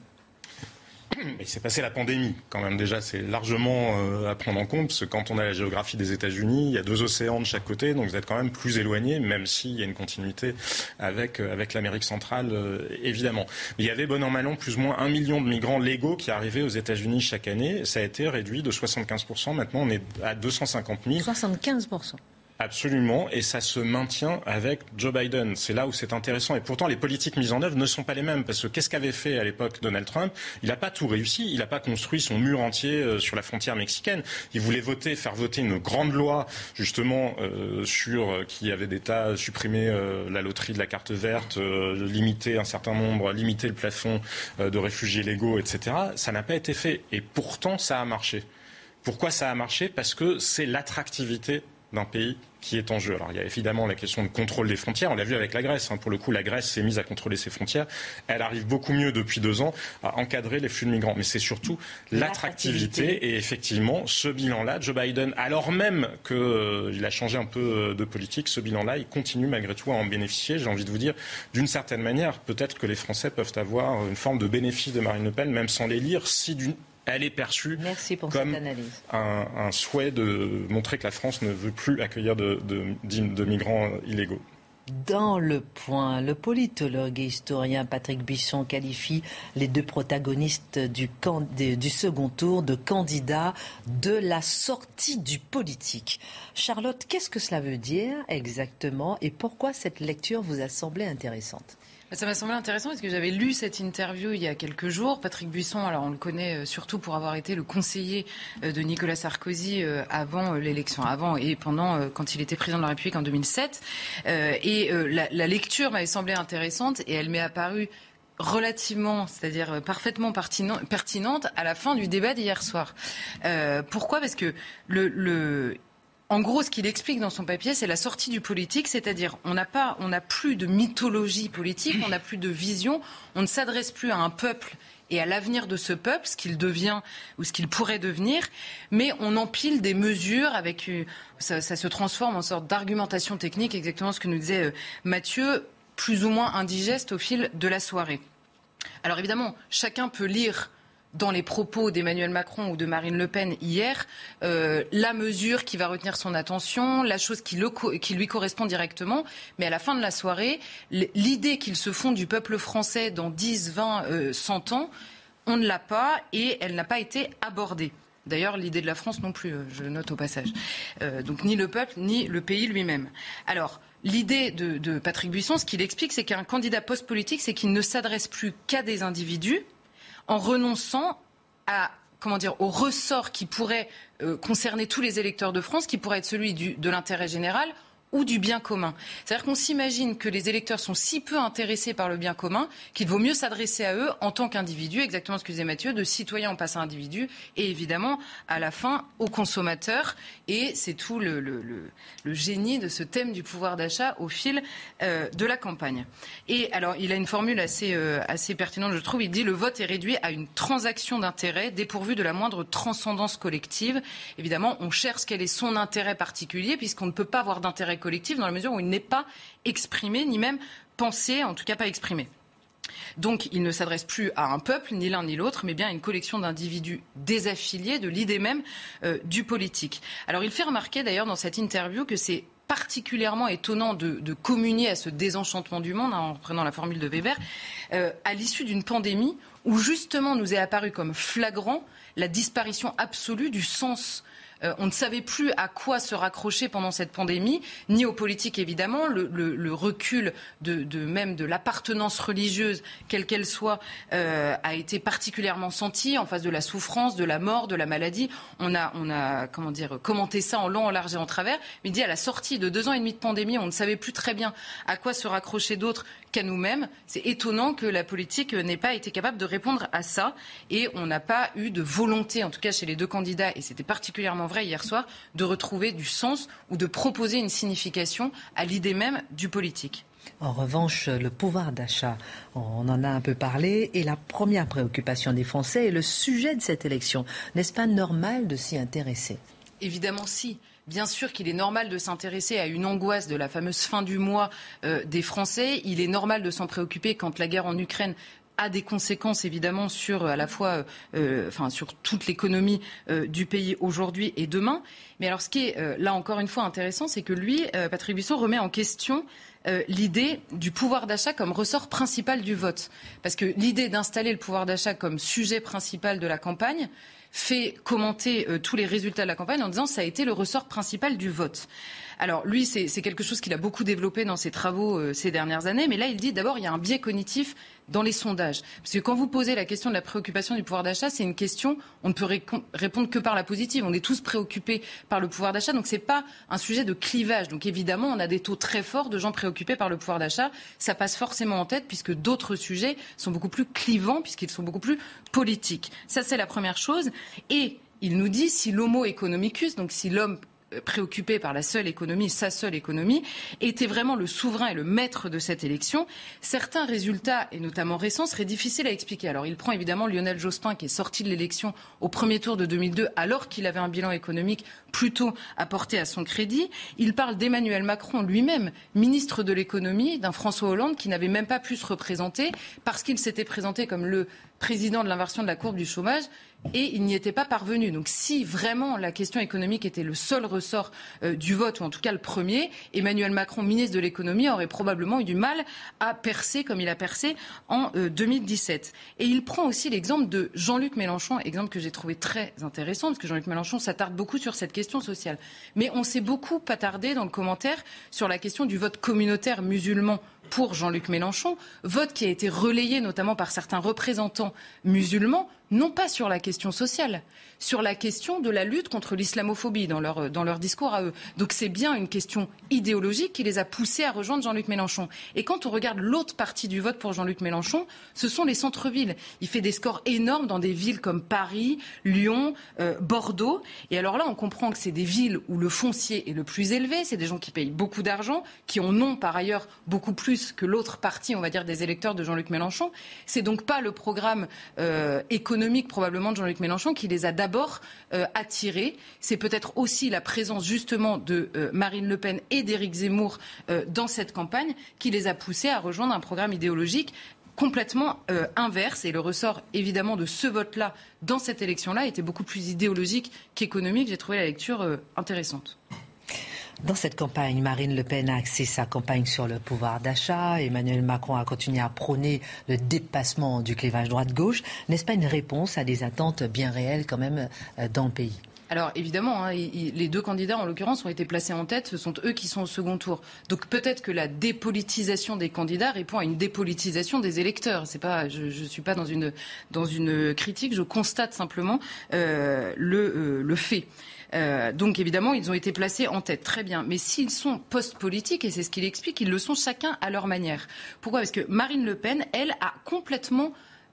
Il s'est passé la pandémie, quand même. Déjà, c'est largement euh, à prendre en compte, parce que quand on a la géographie des États-Unis, il y a deux océans de chaque côté, donc vous êtes quand même plus éloigné, même s'il y a une continuité avec, euh, l'Amérique centrale, euh, évidemment. Il y avait, bon an, mal an, plus ou moins un million de migrants légaux qui arrivaient aux États-Unis chaque année. Ça a été réduit de 75%. Maintenant, on est à 250 000. 75%. Absolument, et ça se maintient avec Joe Biden. C'est là où c'est intéressant. Et pourtant, les politiques mises en œuvre ne sont pas les mêmes. Parce que qu'est-ce qu'avait fait à l'époque Donald Trump? Il n'a pas tout réussi. Il n'a pas construit son mur entier euh, sur la frontière mexicaine. Il voulait voter, faire voter une grande loi, justement, euh, sur euh, qui avait d'État supprimer euh, la loterie de la carte verte, limiter un certain nombre, limiter le plafond de réfugiés légaux, etc. Ça n'a pas été fait. Et pourtant, ça a marché. Pourquoi ça a marché? Parce que c'est l'attractivité d'un pays qui est en jeu. Alors il y a évidemment la question de contrôle des frontières. On l'a vu avec la Grèce. Hein. Pour le coup, la Grèce s'est mise à contrôler ses frontières. Elle arrive beaucoup mieux depuis deux ans à encadrer les flux de migrants. Mais c'est surtout l'attractivité. Et effectivement, ce bilan-là, Joe Biden, alors même qu'il euh, a changé un peu euh, de politique, ce bilan-là, il continue malgré tout à en bénéficier. J'ai envie de vous dire, d'une certaine manière, peut-être que les Français peuvent avoir une forme de bénéfice de Marine Le Pen, même sans les lire, si d'une elle est perçue comme un, un, souhait de montrer que la France ne veut plus accueillir de, de, de migrants illégaux. Dans le point, le politologue et historien Patrick Bisson qualifie les deux protagonistes du, du, second tour de candidats de la sortie du politique. Charlotte, qu'est-ce que cela veut dire exactement et pourquoi cette lecture vous a semblé intéressante? Ça m'a semblé intéressant parce que j'avais lu cette interview il y a quelques jours. Patrick Buisson, alors on le connaît surtout pour avoir été le conseiller de Nicolas Sarkozy avant l'élection, avant et pendant quand il était président de la République en 2007. Et la, lecture m'avait semblé intéressante et elle m'est apparue relativement, c'est-à-dire parfaitement pertinente à la fin du débat d'hier soir. Euh, pourquoi? Parce que le, le, en gros, ce qu'il explique dans son papier, c'est la sortie du politique, c'est-à-dire on n'a pas, on n'a plus de mythologie politique, on n'a plus de vision, on ne s'adresse plus à un peuple et à l'avenir de ce peuple, ce qu'il devient ou ce qu'il pourrait devenir, mais on empile des mesures avec ça, ça se transforme en sorte d'argumentation technique, exactement ce que nous disait Mathieu, plus ou moins indigeste au fil de la soirée. Alors évidemment, chacun peut lire dans les propos d'Emmanuel Macron ou de Marine Le Pen hier, euh, la mesure qui va retenir son attention, la chose qui, lui correspond directement. Mais à la fin de la soirée, l'idée qu'ils se font du peuple français dans 10, 20, euh, 100 ans, on ne l'a pas et elle n'a pas été abordée. D'ailleurs, l'idée de la France non plus, je note au passage. Euh, donc ni le peuple, ni le pays lui-même. Alors, l'idée de, de Patrick Buisson, ce qu'il explique, c'est qu'un candidat post-politique, c'est qu'il ne s'adresse plus qu'à des individus, en renonçant à comment dire, au ressort qui pourrait euh, concerner tous les électeurs de France, qui pourrait être celui de l'intérêt général ou du bien commun. C'est-à-dire qu'on s'imagine que les électeurs sont si peu intéressés par le bien commun qu'il vaut mieux s'adresser à eux en tant qu'individus, exactement ce que disait Mathieu, de citoyen en passant individu, et évidemment, à la fin, aux consommateurs. Et c'est tout le, génie de ce thème du pouvoir d'achat au fil euh, de la campagne. Et alors, il a une formule assez, euh, assez pertinente, je trouve. Il dit le vote est réduit à une transaction d'intérêt dépourvue de la moindre transcendance collective. Évidemment, on cherche quel est son intérêt particulier, puisqu'on ne peut pas avoir d'intérêt collectif dans la mesure où il n'est pas exprimé, ni même pensé, en tout cas pas exprimé. Donc il ne s'adresse plus à un peuple, ni l'un ni l'autre, mais bien à une collection d'individus désaffiliés de l'idée même euh, du politique. Alors il fait remarquer d'ailleurs dans cette interview que c'est particulièrement étonnant de, de, communier à ce désenchantement du monde, hein, en prenant la formule de Weber, euh, à l'issue d'une pandémie où justement nous est apparu comme flagrant la disparition absolue du sens euh, on ne savait plus à quoi se raccrocher pendant cette pandémie, ni aux politiques évidemment. Le, recul de, même de l'appartenance religieuse, quelle qu'elle soit, euh, a été particulièrement senti en face de la souffrance, de la mort, de la maladie. On a, on a comment dire, commenté ça en long, en large et en travers. Mais dit à la sortie de deux ans et demi de pandémie, on ne savait plus très bien à quoi se raccrocher d'autre qu'à nous-mêmes. C'est étonnant que la politique n'ait pas été capable de répondre à ça. Et on n'a pas eu de volonté, en tout cas chez les deux candidats, et c'était particulièrement vrai hier soir, de retrouver du sens ou de proposer une signification à l'idée même du politique. En revanche, le pouvoir d'achat, on en a un peu parlé, et la première préoccupation des Français est le sujet de cette élection. N'est-ce pas normal de s'y intéresser? Évidemment, si. Bien sûr qu'il est normal de s'intéresser à une angoisse de la fameuse fin du mois euh, des Français. Il est normal de s'en préoccuper quand la guerre en Ukraine a des conséquences évidemment sur enfin sur toute l'économie du pays aujourd'hui et demain. Mais alors, ce qui est là encore une fois intéressant, c'est que lui, Patrick Buisson, remet en question l'idée du pouvoir d'achat comme ressort principal du vote. Parce que l'idée d'installer le pouvoir d'achat comme sujet principal de la campagne, fait commenter euh, tous les résultats de la campagne en disant ça a été le ressort principal du vote. Alors lui, c'est quelque chose qu'il a beaucoup développé dans ses travaux euh, ces dernières années, mais là il dit d'abord il y a un biais cognitif dans les sondages. Parce que quand vous posez la question de la préoccupation du pouvoir d'achat, c'est une question, on ne peut répondre que par la positive. On est tous préoccupés par le pouvoir d'achat, donc ce n'est pas un sujet de clivage. Donc évidemment, on a des taux très forts de gens préoccupés par le pouvoir d'achat. Ça passe forcément en tête puisque d'autres sujets sont beaucoup plus clivants, puisqu'ils sont beaucoup plus politiques. Ça, c'est la première chose. Et il nous dit si l'homo economicus, donc si l'homme préoccupé par la seule économie, sa seule économie, était vraiment le souverain et le maître de cette élection, certains résultats, et notamment récents, seraient difficiles à expliquer. Alors il prend évidemment Lionel Jospin, qui est sorti de l'élection au premier tour de 2002, alors qu'il avait un bilan économique plutôt apporté à son crédit. Il parle d'Emmanuel Macron lui-même, ministre de l'économie, d'un François Hollande qui n'avait même pas pu se représenter parce qu'il s'était présenté comme le président de l'inversion de la courbe du chômage et il n'y était pas parvenu. Donc si vraiment la question économique était le seul ressort euh, du vote, ou en tout cas le premier, Emmanuel Macron, ministre de l'économie, aurait probablement eu du mal à percer comme il a percé en 2017. Euh, et il prend aussi l'exemple de Jean-Luc Mélenchon, exemple que j'ai trouvé très intéressant, parce que Jean-Luc Mélenchon s'attarde beaucoup sur cette question sociale. Mais on s'est beaucoup attardé dans le commentaire sur la question du vote communautaire musulman pour Jean-Luc Mélenchon, vote qui a été relayé notamment par certains représentants musulmans, non pas sur la question sociale, sur la question de la lutte contre l'islamophobie dans leur, dans leur discours à eux. Donc c'est bien une question idéologique qui les a poussés à rejoindre Jean-Luc Mélenchon. Et quand on regarde l'autre partie du vote pour Jean-Luc Mélenchon, ce sont les centres-villes. Il fait des scores énormes dans des villes comme Paris, Lyon, euh, Bordeaux. Et alors là, on comprend que c'est des villes où le foncier est le plus élevé. C'est des gens qui payent beaucoup d'argent, qui en ont par ailleurs beaucoup plus que l'autre partie, on va dire, des électeurs de Jean-Luc Mélenchon. C'est donc pas le programme euh, économique probablement de Jean-Luc Mélenchon qui les a d'abord euh, attirés. C'est peut-être aussi la présence justement de euh, Marine Le Pen et d'Éric Zemmour euh, dans cette campagne qui les a poussés à rejoindre un programme idéologique complètement inverse. Et le ressort, évidemment, de ce vote-là, dans cette élection-là, était beaucoup plus idéologique qu'économique. J'ai trouvé la lecture intéressante. Dans cette campagne, Marine Le Pen a axé sa campagne sur le pouvoir d'achat. Emmanuel Macron a continué à prôner le dépassement du clivage droite-gauche. N'est-ce pas une réponse à des attentes bien réelles quand même euh, dans le pays? Alors évidemment, hein, les deux candidats en l'occurrence ont été placés en tête, ce sont eux qui sont au second tour. Donc peut-être que la dépolitisation des candidats répond à une dépolitisation des électeurs. C'est pas, je ne suis pas dans une, dans une critique, je constate simplement euh, euh, le fait. Euh, donc évidemment, ils ont été placés en tête. Très bien. Mais s'ils sont post-politiques, et c'est ce qu'il explique, ils le sont chacun à leur manière. Pourquoi? Parce que Marine Le Pen, elle, a complètement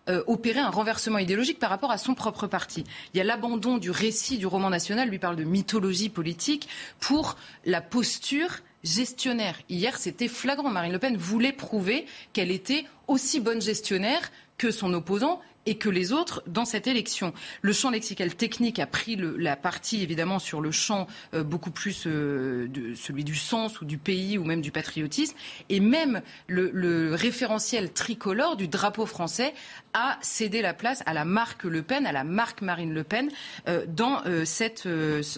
euh, opéré un renversement idéologique par rapport à son propre parti. Il y a l'abandon du récit du roman national, lui parle de mythologie politique, pour la posture gestionnaire. Hier, c'était flagrant. Marine Le Pen voulait prouver qu'elle était aussi bonne gestionnaire que son opposant et que les autres dans cette élection. Le champ lexical technique a pris la partie évidemment sur le champ euh, beaucoup plus euh, celui du sens ou du pays ou même du patriotisme et même le, référentiel tricolore du drapeau français a cédé la place à la marque Le Pen, à la marque Marine Le Pen euh, dans cette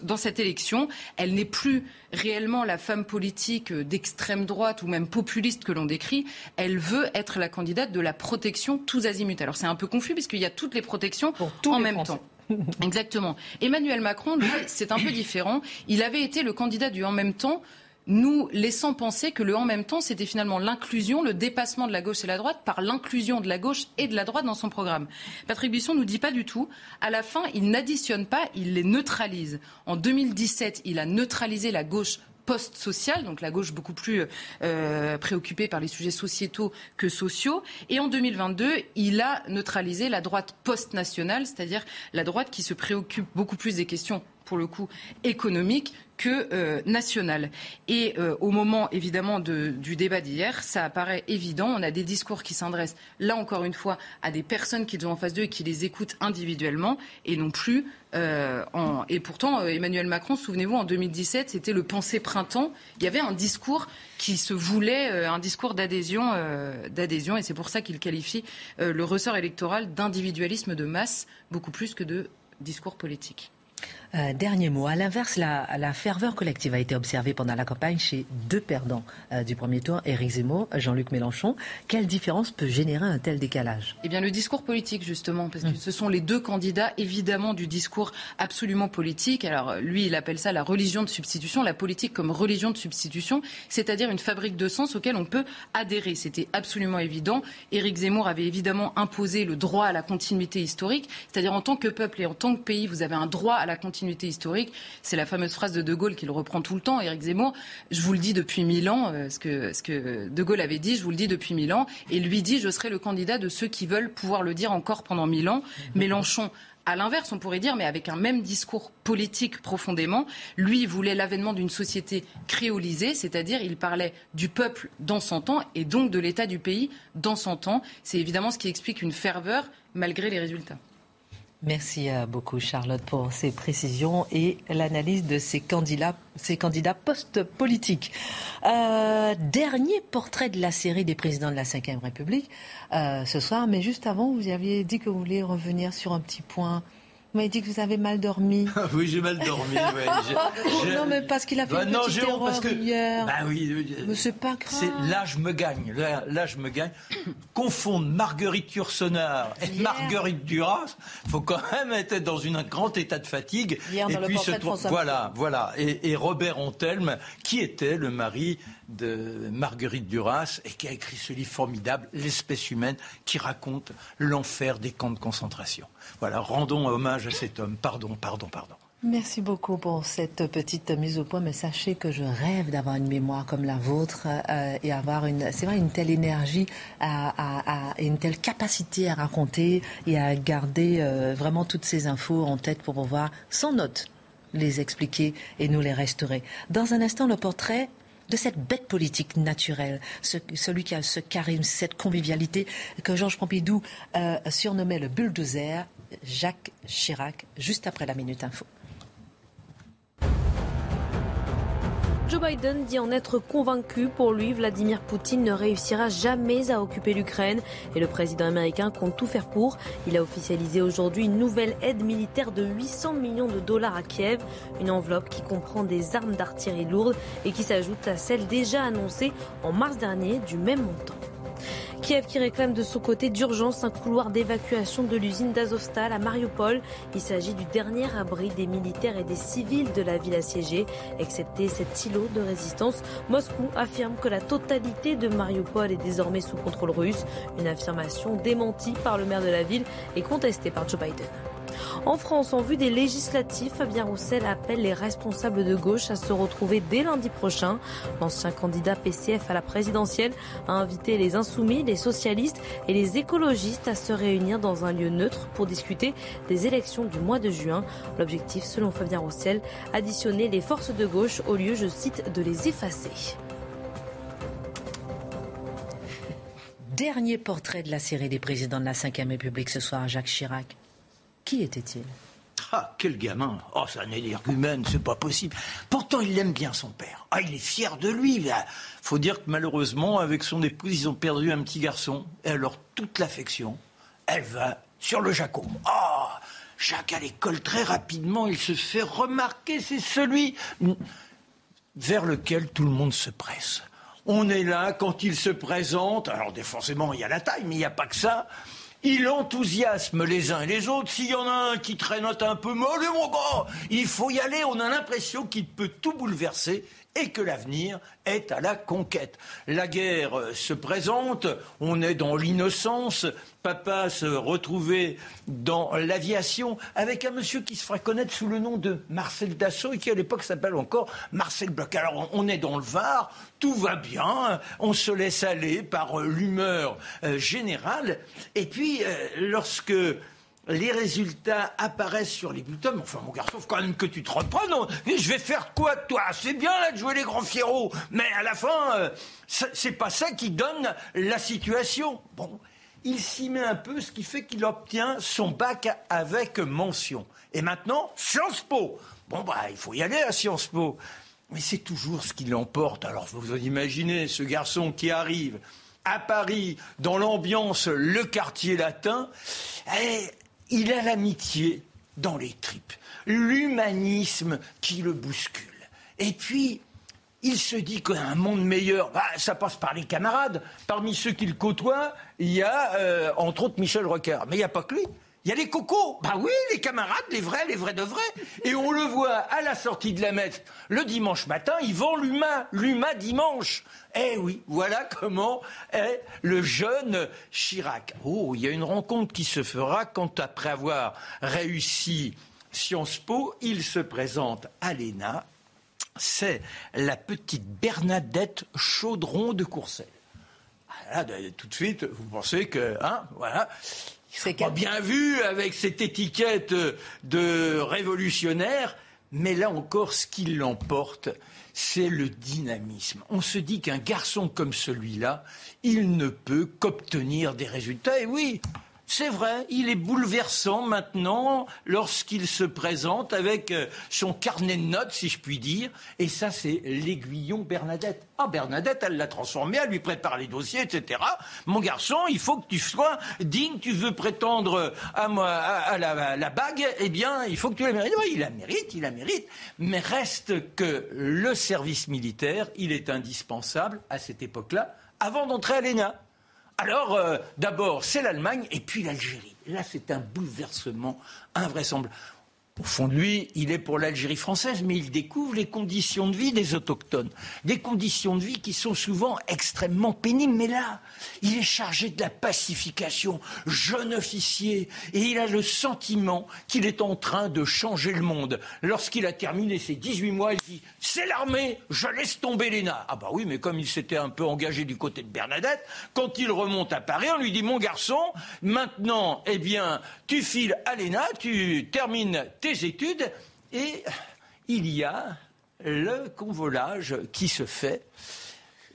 dans cette élection. Elle n'est plus réellement la femme politique d'extrême droite ou même populiste que l'on décrit. Elle veut être la candidate de la protection tous azimuts. Alors c'est un peu confus puisqu'il y a toutes les protections en même temps. Exactement. Emmanuel Macron, lui, c'est un peu différent. Il avait été le candidat du en même temps nous laissant penser que le en même temps, c'était finalement l'inclusion, le dépassement de la gauche et la droite par l'inclusion de la gauche et de la droite dans son programme. Patrick Buisson nous dit pas du tout. À la fin, il n'additionne pas, il les neutralise. En 2017, il a neutralisé la gauche post-sociale, donc la gauche beaucoup plus euh, préoccupée par les sujets sociétaux que sociaux. Et en 2022, il a neutralisé la droite post-nationale, c'est-à-dire la droite qui se préoccupe beaucoup plus des questions pour le coup, économique que euh, nationale. Et euh, au moment, évidemment, du débat d'hier, ça apparaît évident. On a des discours qui s'adressent, là encore une fois, à des personnes qui sont en face d'eux et qui les écoutent individuellement et non plus. Euh, et pourtant, Emmanuel Macron, souvenez-vous, en 2017, c'était le pensée printemps. Il y avait un discours qui se voulait, un discours d'adhésion, d'adhésion, et c'est pour ça qu'il qualifie le ressort électoral d'individualisme de masse beaucoup plus que de discours politique. Euh, dernier mot. À l'inverse, la, ferveur collective a été observée pendant la campagne chez deux perdants euh, du premier tour, Éric Zemmour, Jean-Luc Mélenchon. Quelle différence peut générer un tel décalage? Eh bien, le discours politique, justement, parce que mm. ce sont les deux candidats, évidemment, du discours absolument politique. Alors, lui, il appelle ça la religion de substitution, la politique comme religion de substitution, c'est-à-dire une fabrique de sens auquel on peut adhérer. C'était absolument évident. Éric Zemmour avait évidemment imposé le droit à la continuité historique, c'est-à-dire en tant que peuple et en tant que pays, vous avez un droit à la continuité historique. C'est la fameuse phrase de De Gaulle qu'il reprend tout le temps, Éric Zemmour. Je vous le dis depuis mille ans, euh, ce que, ce que De Gaulle avait dit, je vous le dis depuis mille ans. Et lui dit, je serai le candidat de ceux qui veulent pouvoir le dire encore pendant mille ans. Mélenchon à l'inverse, on pourrait dire, mais avec un même discours politique profondément, lui voulait l'avènement d'une société créolisée, c'est-à-dire il parlait du peuple dans son temps et donc de l'état du pays dans son temps. C'est évidemment ce qui explique une ferveur malgré les résultats. Merci beaucoup Charlotte pour ces précisions et l'analyse de ces candidats, ces candidats post-politiques. Euh, dernier portrait de la série des présidents de la Ve République euh, ce soir, mais juste avant, vous aviez dit que vous vouliez revenir sur un petit point vous m'avez dit que vous avez mal dormi. oui, j'ai mal dormi. non, mais parce qu'il a fait bah, une non, petite erreur parce que... hier. Bah oui. Mais c'est pas grave. Là, je me gagne. Là, je me gagne. Confondre Marguerite Yourcenar et Marguerite Duras, faut quand même être dans un grand état de fatigue. Hier, et puis, ce... voilà, voilà. Et, et Robert Ontelme, qui était le mari de Marguerite Duras et qui a écrit ce livre formidable, L'espèce humaine, qui raconte l'enfer des camps de concentration. Voilà, rendons hommage à cet homme. Pardon, pardon, pardon. Merci beaucoup pour cette petite mise au point, mais sachez que je rêve d'avoir une mémoire comme la vôtre euh, et avoir une, c'est vrai, une telle énergie et une telle capacité à raconter et à garder euh, vraiment toutes ces infos en tête pour pouvoir, sans notes, les expliquer et nous les restaurer. Dans un instant, le portrait de cette bête politique naturelle, celui qui a ce charisme, cette convivialité que Georges Pompidou euh, surnommait le bulldozer, Jacques Chirac, juste après la Minute Info. Joe Biden dit en être convaincu. Pour lui, Vladimir Poutine ne réussira jamais à occuper l'Ukraine et le président américain compte tout faire pour. Il a officialisé aujourd'hui une nouvelle aide militaire de 800 millions de dollars à Kiev, une enveloppe qui comprend des armes d'artillerie lourdes et qui s'ajoute à celle déjà annoncée en mars dernier du même montant. Kiev qui réclame de son côté d'urgence un couloir d'évacuation de l'usine d'Azovstal à Mariupol. Il s'agit du dernier abri des militaires et des civils de la ville assiégée. Excepté cet îlot de résistance, Moscou affirme que la totalité de Mariupol est désormais sous contrôle russe. Une affirmation démentie par le maire de la ville et contestée par Joe Biden. En France, en vue des législatives, Fabien Roussel appelle les responsables de gauche à se retrouver dès lundi prochain. L'ancien candidat PCF à la présidentielle a invité les insoumis, les socialistes et les écologistes à se réunir dans un lieu neutre pour discuter des élections du mois de juin. L'objectif, selon Fabien Roussel, additionner les forces de gauche au lieu, je cite, de les effacer. Dernier portrait de la série des présidents de la Ve République ce soir, Jacques Chirac. Qui était-il? Ah, quel gamin Oh, c'est un énergumène, c'est pas possible. Pourtant, il aime bien son père. Ah, il est fier de lui. Il faut dire que malheureusement, avec son épouse, ils ont perdu un petit garçon. Et alors, toute l'affection, elle va sur le Jaco. Ah Jacques à l'école, très rapidement, il se fait remarquer. C'est celui vers lequel tout le monde se presse. On est là quand il se présente. Alors, forcément, il y a la taille, mais il n'y a pas que ça. Il enthousiasme les uns et les autres. S'il y en a un qui traînote un peu, mollet mon gars, il faut y aller. On a l'impression qu'il peut tout bouleverser et que l'avenir est à la conquête. La guerre euh, se présente, on est dans l'innocence, papa se retrouvait dans l'aviation avec un monsieur qui se fera connaître sous le nom de Marcel Dassault et qui à l'époque s'appelle encore Marcel Bloch. Alors on est dans le Var, tout va bien, on se laisse aller par euh, l'humeur euh, générale et puis lorsque les résultats apparaissent sur les bulletins. Enfin, mon garçon, faut quand même que tu te reprennes. Je vais faire quoi, toi? C'est bien de jouer les grands fierrots, mais à la fin, euh, c'est pas ça qui donne la situation. Bon, il s'y met un peu, ce qui fait qu'il obtient son bac avec mention. Et maintenant, Sciences Po. Bon, bah, il faut y aller à Sciences Po. Mais c'est toujours ce qui l'emporte. Alors, vous imaginez ce garçon qui arrive à Paris, dans l'ambiance, le quartier latin, et il a l'amitié dans les tripes, l'humanisme qui le bouscule. Et puis, il se dit qu'un monde meilleur, bah, ça passe par les camarades. Parmi ceux qu'il côtoie, il y a, euh, entre autres, Michel Rocard. Mais il n'y a pas que lui. Il y a les cocos. Bah oui, les camarades, les vrais, les vrais de vrais. Et on le voit à la sortie de la messe le dimanche matin, ils vont l'humain, l'humain dimanche. Eh oui, voilà comment est le jeune Chirac. Oh, il y a une rencontre qui se fera quand, après avoir réussi Sciences Po, il se présente à l'ENA. C'est la petite Bernadette Chaudron de Courcelles. Ah, là, tout de suite, vous pensez que, hein, voilà, bien vu avec cette étiquette de révolutionnaire, mais là encore, ce qui l'emporte, c'est le dynamisme. On se dit qu'un garçon comme celui-là, il ne peut qu'obtenir des résultats. Et oui, c'est vrai, il est bouleversant maintenant lorsqu'il se présente avec euh, son carnet de notes, si je puis dire. Et ça, c'est l'aiguillon Bernadette. Ah, Bernadette, elle l'a transformé, elle lui prépare les dossiers, etc. Mon garçon, il faut que tu sois digne, tu veux prétendre à, moi, à, la, bague, eh bien, il faut que tu la mérites. Il la mérite, il la mérite. Mais reste que le service militaire, il est indispensable à cette époque-là, avant d'entrer à l'ENA. Alors, euh, d'abord, c'est l'Allemagne et puis l'Algérie. Là, c'est un bouleversement invraisemblable. Au fond de lui, il est pour l'Algérie française, mais il découvre les conditions de vie des autochtones. Des conditions de vie qui sont souvent extrêmement pénibles. Mais là, il est chargé de la pacification, jeune officier, et il a le sentiment qu'il est en train de changer le monde. Lorsqu'il a terminé ses 18 mois, il dit C'est l'armée, je laisse tomber l'ENA. Ah bah oui, mais comme il s'était un peu engagé du côté de Bernadette, quand il remonte à Paris, on lui dit Mon garçon, maintenant, eh bien, tu files à l'ENA, tu termines études et il y a le convolage qui se fait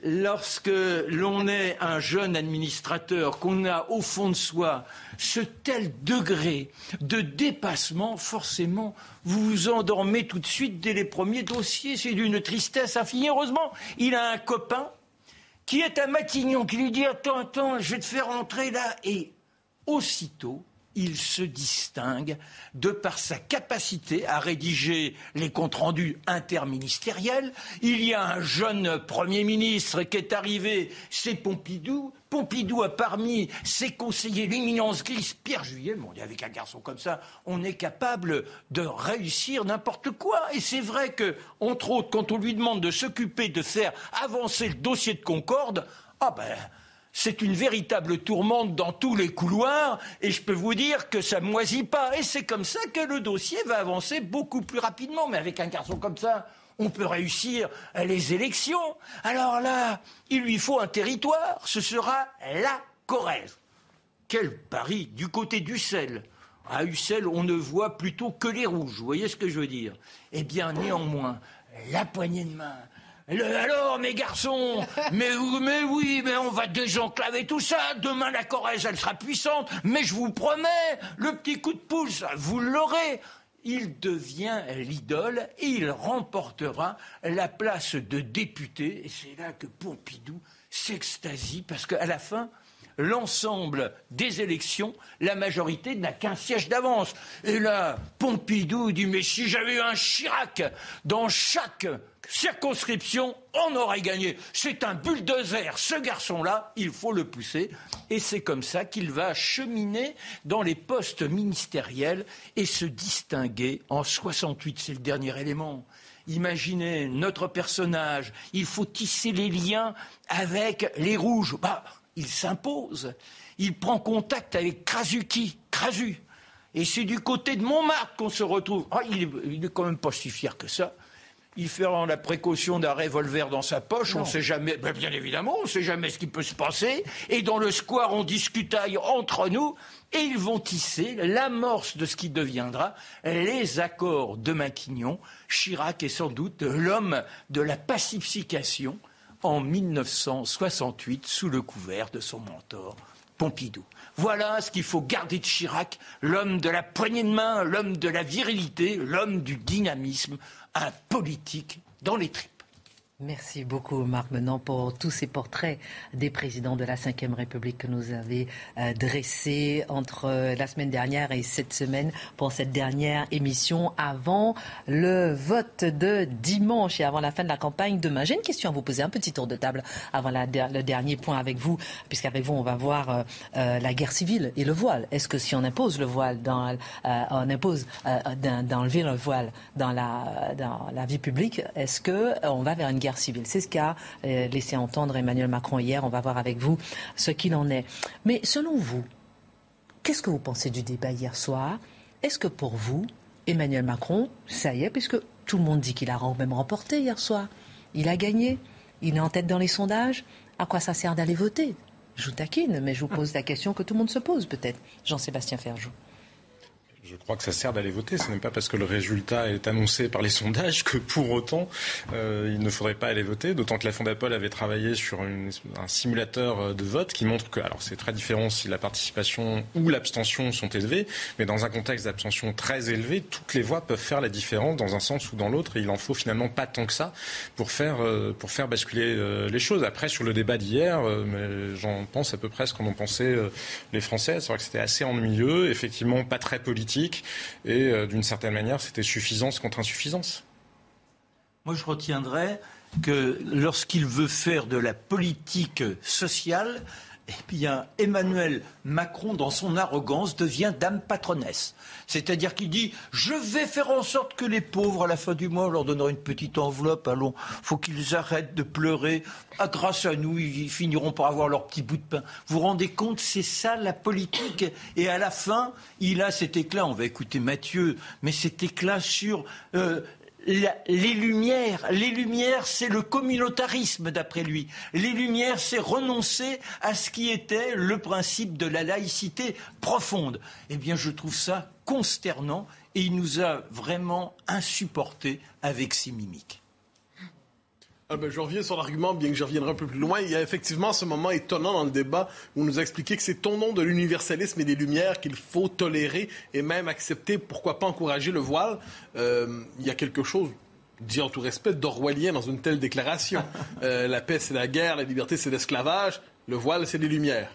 lorsque l'on est un jeune administrateur, qu'on a au fond de soi ce tel degré de dépassement, forcément, vous vous endormez tout de suite dès les premiers dossiers. C'est d'une tristesse infinie. Heureusement, il a un copain qui est à Matignon, qui lui dit Attends, attends, je vais te faire entrer là. Et aussitôt, il se distingue de par sa capacité à rédiger les comptes rendus interministériels. Il y a un jeune Premier ministre qui est arrivé, c'est Pompidou. Pompidou a parmi ses conseillers l'éminence grise Pierre Juillet. Bon, avec un garçon comme ça, on est capable de réussir n'importe quoi. Et c'est vrai que, entre autres, quand on lui demande de s'occuper de faire avancer le dossier de Concorde, ah ben, c'est une véritable tourmente dans tous les couloirs et je peux vous dire que ça ne moisit pas. Et c'est comme ça que le dossier va avancer beaucoup plus rapidement. Mais avec un garçon comme ça, on peut réussir les élections. Alors là, il lui faut un territoire. Ce sera la Corrèze. Quel pari du côté d'Ussel. À Ussel, on ne voit plutôt que les rouges. Vous voyez ce que je veux dire Eh bien, néanmoins, la poignée de main, alors, mes garçons, mais, mais oui, mais on va désenclaver tout ça. Demain, la Corrèze, elle sera puissante. Mais je vous promets, le petit coup de pouce, vous l'aurez. Il devient l'idole et il remportera la place de député. Et c'est là que Pompidou s'extasie parce qu'à la fin, l'ensemble des élections, la majorité n'a qu'un siège d'avance. Et là, Pompidou dit Mais si j'avais eu un Chirac dans chaque circonscription, on aurait gagné. C'est un bulldozer. Ce garçon-là, il faut le pousser. Et c'est comme ça qu'il va cheminer dans les postes ministériels et se distinguer en 68. C'est le dernier élément. Imaginez notre personnage. Il faut tisser les liens avec les rouges. Bah, il s'impose. Il prend contact avec Krasuki. Krasu. Et c'est du côté de Montmartre qu'on se retrouve. Ah, il n'est quand même pas si fier que ça. Il fait la précaution d'un revolver dans sa poche, on sait jamais, ben, bien évidemment, on ne sait jamais ce qui peut se passer. Et dans le square, on discutaille entre nous et ils vont tisser l'amorce de ce qui deviendra les accords de Maquignon. Chirac est sans doute l'homme de la pacification en 1968 sous le couvert de son mentor Pompidou. Voilà ce qu'il faut garder de Chirac, l'homme de la poignée de main, l'homme de la virilité, l'homme du dynamisme, un politique dans les tripes. Merci beaucoup, Marc Menant, pour tous ces portraits des présidents de la Ve République que nous avez euh, dressés entre euh, la semaine dernière et cette semaine pour cette dernière émission avant le vote de dimanche et avant la fin de la campagne demain. J'ai une question à vous poser, un petit tour de table avant le dernier point avec vous, puisqu'avec vous, on va voir euh, la guerre civile et le voile. Est-ce que si on impose le voile, dans, on impose d'enlever le voile dans la, vie publique, est-ce qu'on va vers une guerre c'est ce qu'a euh, laissé entendre Emmanuel Macron hier. On va voir avec vous ce qu'il en est. Mais selon vous, qu'est-ce que vous pensez du débat hier soir? Est-ce que pour vous, Emmanuel Macron, ça y est, puisque tout le monde dit qu'il a même remporté hier soir, il a gagné, il est en tête dans les sondages, à quoi ça sert d'aller voter? Je vous taquine, mais je vous pose la question que tout le monde se pose peut-être. Jean-Sébastien Ferjou. Je crois que ça sert d'aller voter. Ce n'est pas parce que le résultat est annoncé par les sondages que pour autant euh, il ne faudrait pas aller voter. D'autant que la Fondapol avait travaillé sur un simulateur euh, de vote qui montre que, alors c'est très différent si la participation ou l'abstention sont élevées, mais dans un contexte d'abstention très élevé, toutes les voix peuvent faire la différence dans un sens ou dans l'autre. Il en faut finalement pas tant que ça pour faire euh, pour faire basculer les choses. Après sur le débat d'hier, j'en pense à peu près ce qu'en ont pensé les Français. C'est vrai que c'était assez ennuyeux, effectivement pas très politique et euh, d'une certaine manière, c'était suffisance contre insuffisance. Moi, je retiendrai que lorsqu'il veut faire de la politique sociale, eh bien, Emmanuel Macron, dans son arrogance, devient dame patronesse. C'est-à-dire qu'il dit Je vais faire en sorte que les pauvres, à la fin du mois, on leur donnera une petite enveloppe. Allons, faut qu'ils arrêtent de pleurer. Ah, grâce à nous, ils finiront par avoir leur petit bout de pain. Vous vous rendez compte C'est ça la politique. Et à la fin, il a cet éclat. On va écouter Mathieu, mais cet éclat sur euh, les Lumières, les Lumières, c'est le communautarisme d'après lui. Les Lumières, c'est renoncer à ce qui était le principe de la laïcité profonde. Eh bien, je trouve ça consternant et il nous a vraiment insupportés avec ses mimiques. Ah ben, je reviens sur l'argument, bien que je reviendrai un peu plus loin. Il y a effectivement ce moment étonnant dans le débat où on nous a expliqué que c'est au nom de l'universalisme et des Lumières qu'il faut tolérer et même accepter, pourquoi pas encourager le voile. Euh, il y a quelque chose dit en tout respect, d'orwellien dans une telle déclaration. Euh, la paix, c'est la guerre, la liberté, c'est l'esclavage, le voile, c'est les Lumières.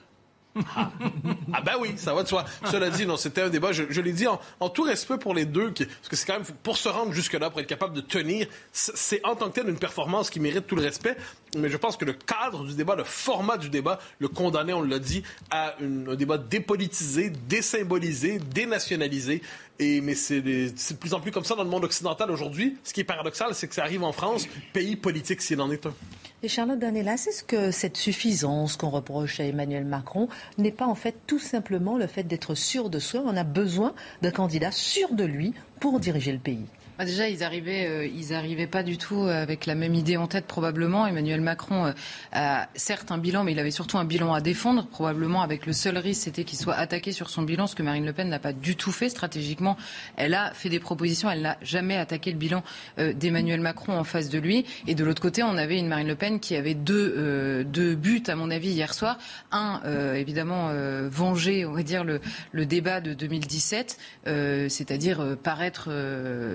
Ah. ah. ben oui, ça va de soi. Cela dit, non, c'était un débat, je, l'ai dit en, tout respect pour les deux, parce que c'est quand même, pour se rendre jusque-là, pour être capable de tenir, c'est en tant que tel une performance qui mérite tout le respect, mais je pense que le cadre du débat, le format du débat, le condamnait, on l'a dit, à un débat dépolitisé, désymbolisé, dénationalisé, et, mais c'est de plus en plus comme ça dans le monde occidental aujourd'hui. Ce qui est paradoxal, c'est que ça arrive en France, pays politique s'il en est un. Et Charlotte Danelas, est-ce que cette suffisance qu'on reproche à Emmanuel Macron n'est pas en fait tout simplement le fait d'être sûr de soi? On a besoin d'un candidat sûr de lui pour diriger le pays. Bah, déjà, ils arrivaient, euh, ils arrivaient pas du tout avec la même idée en tête probablement. Emmanuel Macron euh, a certes un bilan, mais il avait surtout un bilan à défendre. Probablement avec le seul risque, c'était qu'il soit attaqué sur son bilan, ce que Marine Le Pen n'a pas du tout fait stratégiquement. Elle a fait des propositions, elle n'a jamais attaqué le bilan euh, d'Emmanuel Macron en face de lui. Et de l'autre côté, on avait une Marine Le Pen qui avait deux, deux buts, à mon avis, hier soir. Un, évidemment, venger, on va dire, le, le débat de 2017, c'est-à-dire paraître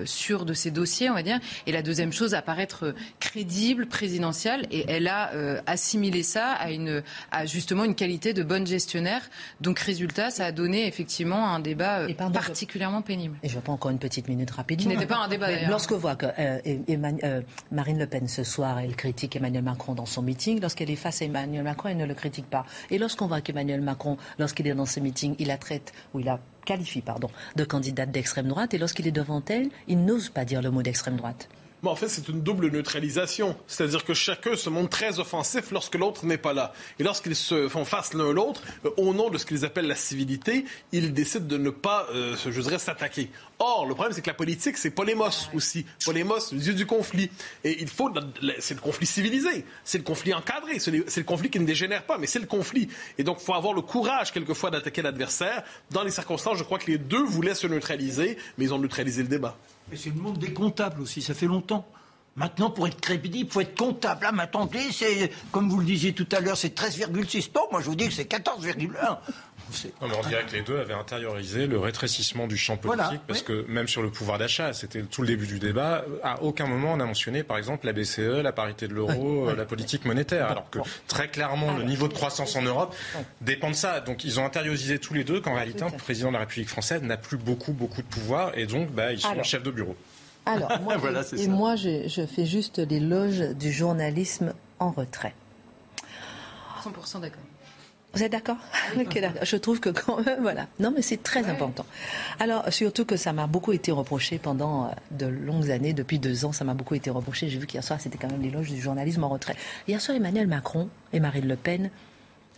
sur de ces dossiers, on va dire. Et la deuxième chose, apparaître crédible, présidentielle. Et elle a euh, assimilé ça à, une, à justement une qualité de bonne gestionnaire. Donc, résultat, ça a donné effectivement un débat euh, particulièrement pénible. Et je pas encore une petite minute rapidement. Qui n'était pas un débat d'ailleurs. Lorsqu'on voit que euh, Marine Le Pen ce soir, elle critique Emmanuel Macron dans son meeting, lorsqu'elle est face à Emmanuel Macron, elle ne le critique pas. Et lorsqu'on voit qu'Emmanuel Macron, lorsqu'il est dans ses meetings, il la traite, ou il a qualifie pardon, de candidate d'extrême droite et lorsqu'il est devant elle, il n'ose pas dire le mot d'extrême droite. Mais en fait, c'est une double neutralisation. C'est-à-dire que chacun se montre très offensif lorsque l'autre n'est pas là. Et lorsqu'ils se font face l'un l'autre, euh, au nom de ce qu'ils appellent la civilité, ils décident de ne pas, euh, je dirais, s'attaquer. Or, le problème, c'est que la politique, c'est polémos aussi. Polémos, yeux du conflit. Et il faut, c'est le conflit civilisé, c'est le conflit encadré, c'est le conflit qui ne dégénère pas, mais c'est le conflit. Et donc, il faut avoir le courage, quelquefois, d'attaquer l'adversaire. Dans les circonstances, je crois que les deux voulaient se neutraliser, mais ils ont neutralisé le débat. Mais c'est le monde des comptables aussi, ça fait longtemps. Maintenant, pour être crédible, il faut être comptable. Là, attendez, c'est, comme vous le disiez tout à l'heure, c'est 13,6 tonnes. Moi, je vous dis que c'est 14,1. Non, mais on dirait que les deux avaient intériorisé le rétrécissement du champ politique, parce que même sur le pouvoir d'achat, c'était tout le début du débat, à aucun moment on a mentionné, par exemple, la BCE, la parité de l'euro, euh, la politique monétaire, alors que très clairement, le niveau de croissance en Europe dépend de ça. Donc ils ont intériorisé tous les deux qu'en réalité, le président de la République française n'a plus beaucoup, beaucoup de pouvoir, et donc bah, ils sont chefs de bureau. Alors, moi, et moi, je, je fais juste l'éloge du journalisme en retrait. 100% d'accord. Vous êtes d'accord Je trouve que quand même, voilà. Non, mais c'est très important. Alors, surtout que ça m'a beaucoup été reproché pendant euh, de longues années, depuis deux ans, ça m'a beaucoup été reproché. J'ai vu qu'hier soir, c'était quand même l'éloge du journalisme en retrait. Hier soir, Emmanuel Macron et Marine Le Pen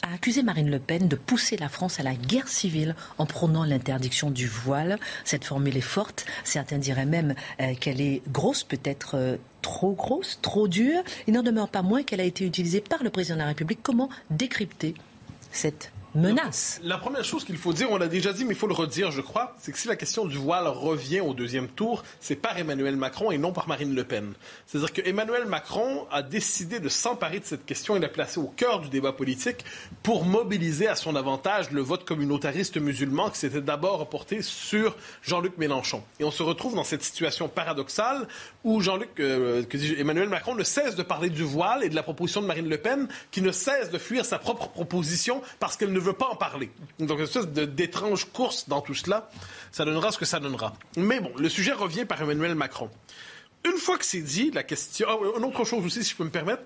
a accusé Marine Le Pen de pousser la France à la guerre civile en prônant l'interdiction du voile. Cette formule est forte. Certains diraient même euh, qu'elle est grosse, peut-être euh, trop grosse, trop dure. Il n'en demeure pas moins qu'elle a été utilisée par le président de la République. Comment décrypter cette menace. La, première chose qu'il faut dire, on l'a déjà dit, mais il faut le redire, je crois, c'est que si la question du voile revient au deuxième tour, c'est par Emmanuel Macron et non par Marine Le Pen. C'est-à-dire que Emmanuel Macron a décidé de s'emparer de cette question et la placer au cœur du débat politique pour mobiliser à son avantage le vote communautariste musulman qui s'était d'abord reporté sur Jean-Luc Mélenchon. Et on se retrouve dans cette situation paradoxale où euh, Emmanuel Macron ne cesse de parler du voile et de la proposition de Marine Le Pen qui ne cesse de fuir sa propre proposition parce qu'elle ne veut pas en parler. Donc, une espèce d'étrange course dans tout cela. Ça donnera ce que ça donnera. Mais bon, le sujet revient par Emmanuel Macron. Une fois que c'est dit, la question. Ah, une autre chose aussi, si je peux me permettre,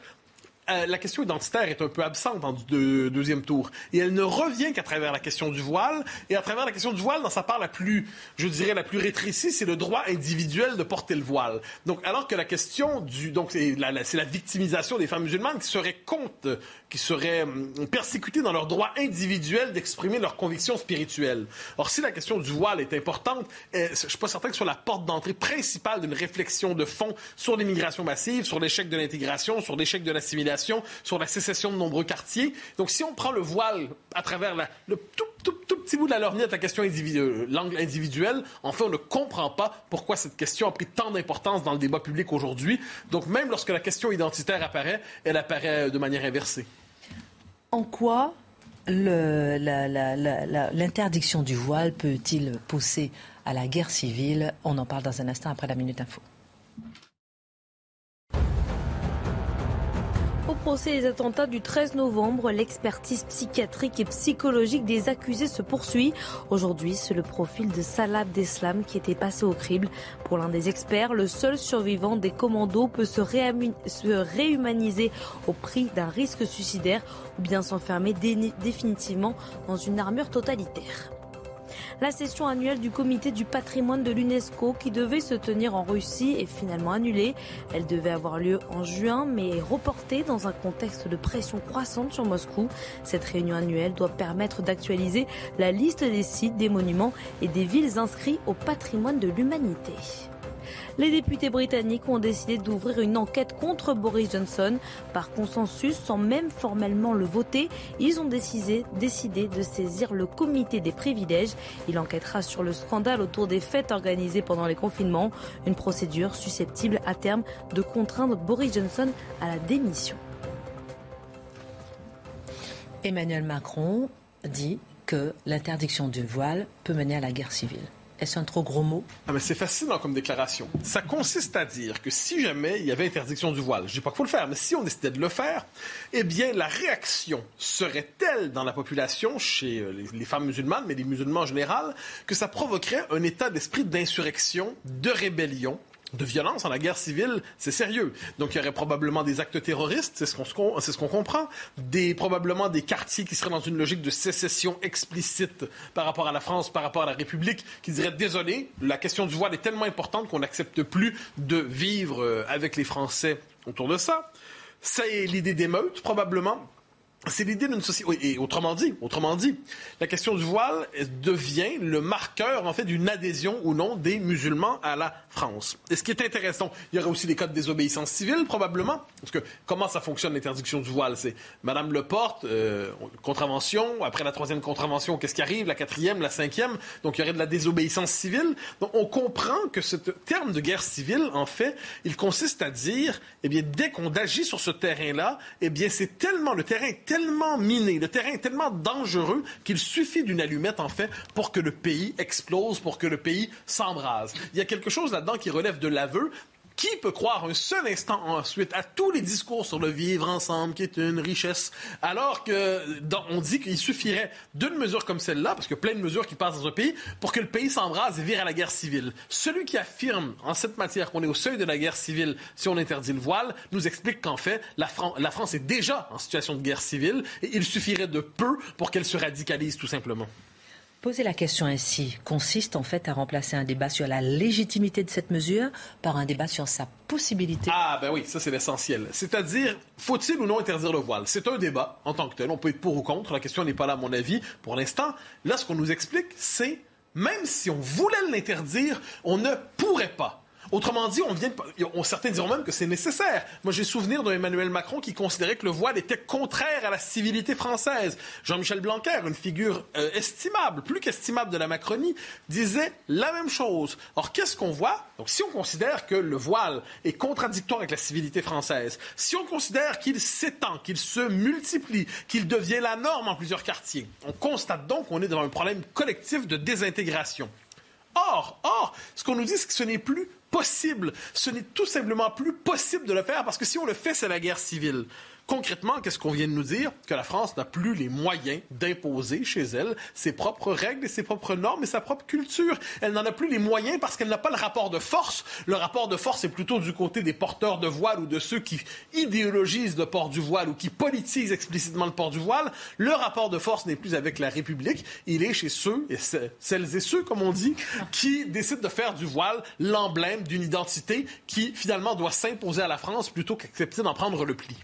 euh, la question identitaire est un peu absente dans le deuxième tour. Et elle ne revient qu'à travers la question du voile. Et à travers la question du voile, dans sa part la plus, je dirais, la plus rétrécie, c'est le droit individuel de porter le voile. Donc, alors que la question du, donc, c'est la, victimisation des femmes musulmanes qui seraient contre, qui seraient hum, persécutées dans leur droit individuel d'exprimer leurs convictions spirituelles. Or, si la question du voile est importante, euh, je suis pas certain que ce soit la porte d'entrée principale d'une réflexion de fond sur l'immigration massive, sur l'échec de l'intégration, sur l'échec de l'assimilation sur la sécession de nombreux quartiers. Donc, si on prend le voile à travers le tout, tout, petit bout de la lorgnette, la question individuelle, l'angle individuel, en fait, on ne comprend pas pourquoi cette question a pris tant d'importance dans le débat public aujourd'hui. Donc, même lorsque la question identitaire apparaît, elle apparaît de manière inversée. En quoi l'interdiction du voile peut-il pousser à la guerre civile? On en parle dans un instant après la Minute Info. Procès des attentats du 13 novembre, l'expertise psychiatrique et psychologique des accusés se poursuit. Aujourd'hui, c'est le profil de Salah Abdeslam qui était passé au crible. Pour l'un des experts, le seul survivant des commandos peut se, se réhumaniser au prix d'un risque suicidaire ou bien s'enfermer définitivement dans une armure totalitaire. La session annuelle du comité du patrimoine de l'UNESCO qui devait se tenir en Russie est finalement annulée. Elle devait avoir lieu en juin mais est reportée dans un contexte de pression croissante sur Moscou. Cette réunion annuelle doit permettre d'actualiser la liste des sites, des monuments et des villes inscrits au patrimoine de l'humanité les députés britanniques ont décidé d'ouvrir une enquête contre Boris Johnson. Par consensus, sans même formellement le voter, ils ont décidé, de saisir le comité des privilèges. Il enquêtera sur le scandale autour des fêtes organisées pendant les confinements, une procédure susceptible à terme de contraindre Boris Johnson à la démission. Emmanuel Macron dit que l'interdiction du voile peut mener à la guerre civile. Est-ce un trop gros mot? Ah mais C'est fascinant comme déclaration. Ça consiste à dire que si jamais il y avait interdiction du voile, je dis pas qu'il faut le faire, mais si on décidait de le faire, eh bien, la réaction serait telle dans la population, chez euh, les, femmes musulmanes, mais les musulmans en général, que ça provoquerait un état d'esprit d'insurrection, de rébellion, de violence dans la guerre civile, c'est sérieux. Donc il y aurait probablement des actes terroristes, c'est ce qu'on c'est ce qu'on comprend, des probablement des quartiers qui seraient dans une logique de sécession explicite par rapport à la France, par rapport à la République, qui diraient désolé, la question du voile est tellement importante qu'on n'accepte plus de vivre euh, avec les Français autour de ça. C'est l'idée d'émeute probablement c'est l'idée d'une société. Et autrement dit, autrement dit, la question du voile devient le marqueur, en fait, d'une adhésion ou non des musulmans à la France. Et ce qui est intéressant, il y aurait aussi des cas de désobéissance civile, probablement. Parce que comment ça fonctionne, l'interdiction du voile? C'est Madame le porte, euh, contravention, après la troisième contravention, qu'est-ce qui arrive? La quatrième, la cinquième? Donc, il y aurait de la désobéissance civile. Donc, on comprend que ce terme de guerre civile, en fait, il consiste à dire, eh bien, dès qu'on agit sur ce terrain-là, eh bien, c'est tellement, le terrain est tellement miné, le terrain est tellement dangereux qu'il suffit d'une allumette, en fait, pour que le pays explose, pour que le pays s'embrase. Il y a quelque chose là-dedans qui relève de l'aveu, qui peut croire un seul instant ensuite à tous les discours sur le vivre ensemble, qui est une richesse, alors que on dit qu'il suffirait d'une mesure comme celle-là, parce a plein de mesures qui passent dans un pays, pour que le pays s'embrase et vire à la guerre civile. Celui qui affirme en cette matière qu'on est au seuil de la guerre civile si on interdit le voile, nous explique qu'en fait, la, la France est déjà en situation de guerre civile et il suffirait de peu pour qu'elle se radicalise tout simplement. Poser la question ainsi consiste en fait à remplacer un débat sur la légitimité de cette mesure par un débat sur sa possibilité. Ah ben oui, ça c'est l'essentiel. C'est-à-dire, faut-il ou non interdire le voile? C'est un débat en tant que tel. On peut être pour ou contre. La question n'est pas là, à mon avis, pour l'instant. Là, ce qu'on nous explique, c'est même si on voulait l'interdire, on ne pourrait pas. Autrement dit, on vient certains diront même que c'est nécessaire. Moi, j'ai souvenir d'un Emmanuel Macron qui considérait que le voile était contraire à la civilité française. Jean-Michel Blanquer, une figure euh, estimable, plus qu'estimable de la Macronie, disait la même chose. Or, qu'est-ce qu'on voit? Donc, si on considère que le voile est contradictoire avec la civilité française, si on considère qu'il s'étend, qu'il se multiplie, qu'il devient la norme en plusieurs quartiers, on constate donc qu'on est devant un problème collectif de désintégration. Or, or, ce qu'on nous dit, c'est que ce n'est plus possible. Ce n'est tout simplement plus possible de le faire parce que si on le fait, c'est la guerre civile. Concrètement, qu'est-ce qu'on vient de nous dire? Que la France n'a plus les moyens d'imposer chez elle ses propres règles ses propres normes et sa propre culture. Elle n'en a plus les moyens parce qu'elle n'a pas le rapport de force. Le rapport de force est plutôt du côté des porteurs de voile ou de ceux qui idéologisent le port du voile ou qui politisent explicitement le port du voile. Le rapport de force n'est plus avec la République. Il est chez ceux, et celles et ceux, comme on dit, qui décident de faire du voile l'emblème d'une identité qui, finalement, doit s'imposer à la France plutôt qu'accepter d'en prendre le pli.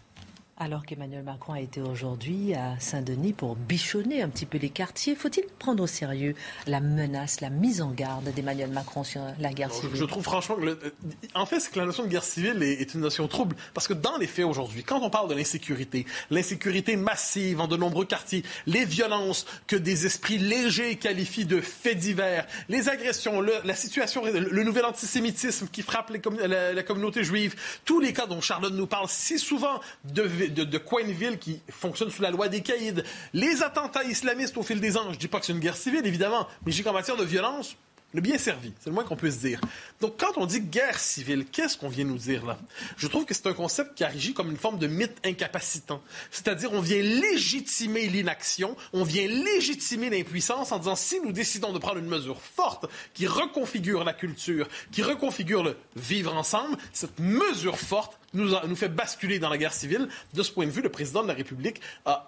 Alors qu'Emmanuel Macron a été aujourd'hui à Saint-Denis pour bichonner un petit peu les quartiers, faut-il prendre au sérieux la menace, la mise en garde d'Emmanuel Macron sur la guerre civile Je trouve franchement que, en fait, c'est que la notion de guerre civile est, une notion trouble. Parce que dans les faits aujourd'hui, quand on parle de l'insécurité, l'insécurité massive en de nombreux quartiers, les violences que des esprits légers qualifient de faits divers, les agressions, la situation, le, nouvel antisémitisme qui frappe la, la communauté juive, tous les cas dont Charlotte nous parle si souvent de de, de, coins de ville qui fonctionnent sous la loi des caïds, les attentats islamistes au fil des ans. Je dis pas que c'est une guerre civile, évidemment, mais dis qu'en matière de violence, le bien servi, c'est le moins qu'on puisse dire. Donc, quand on dit guerre civile, qu'est-ce qu'on vient nous dire là? Je trouve que c'est un concept qui agit comme une forme de mythe incapacitant. C'est-à-dire, on vient légitimer l'inaction, on vient légitimer l'impuissance en disant si nous décidons de prendre une mesure forte qui reconfigure la culture, qui reconfigure le vivre ensemble, cette mesure forte nous, fait basculer dans la guerre civile. De ce point de vue, le président de la République a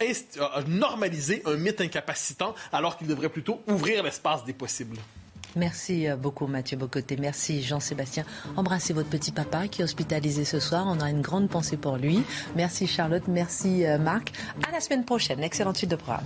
normalisé un mythe incapacitant alors qu'il devrait plutôt ouvrir l'espace des possibles. Merci euh, beaucoup Mathieu Bocoté. Merci Jean-Sébastien. Embrassez votre petit papa qui est hospitalisé ce soir. On a une grande pensée pour lui. Merci Charlotte. Merci euh, Marc. À la semaine prochaine. Excellente suite de programme.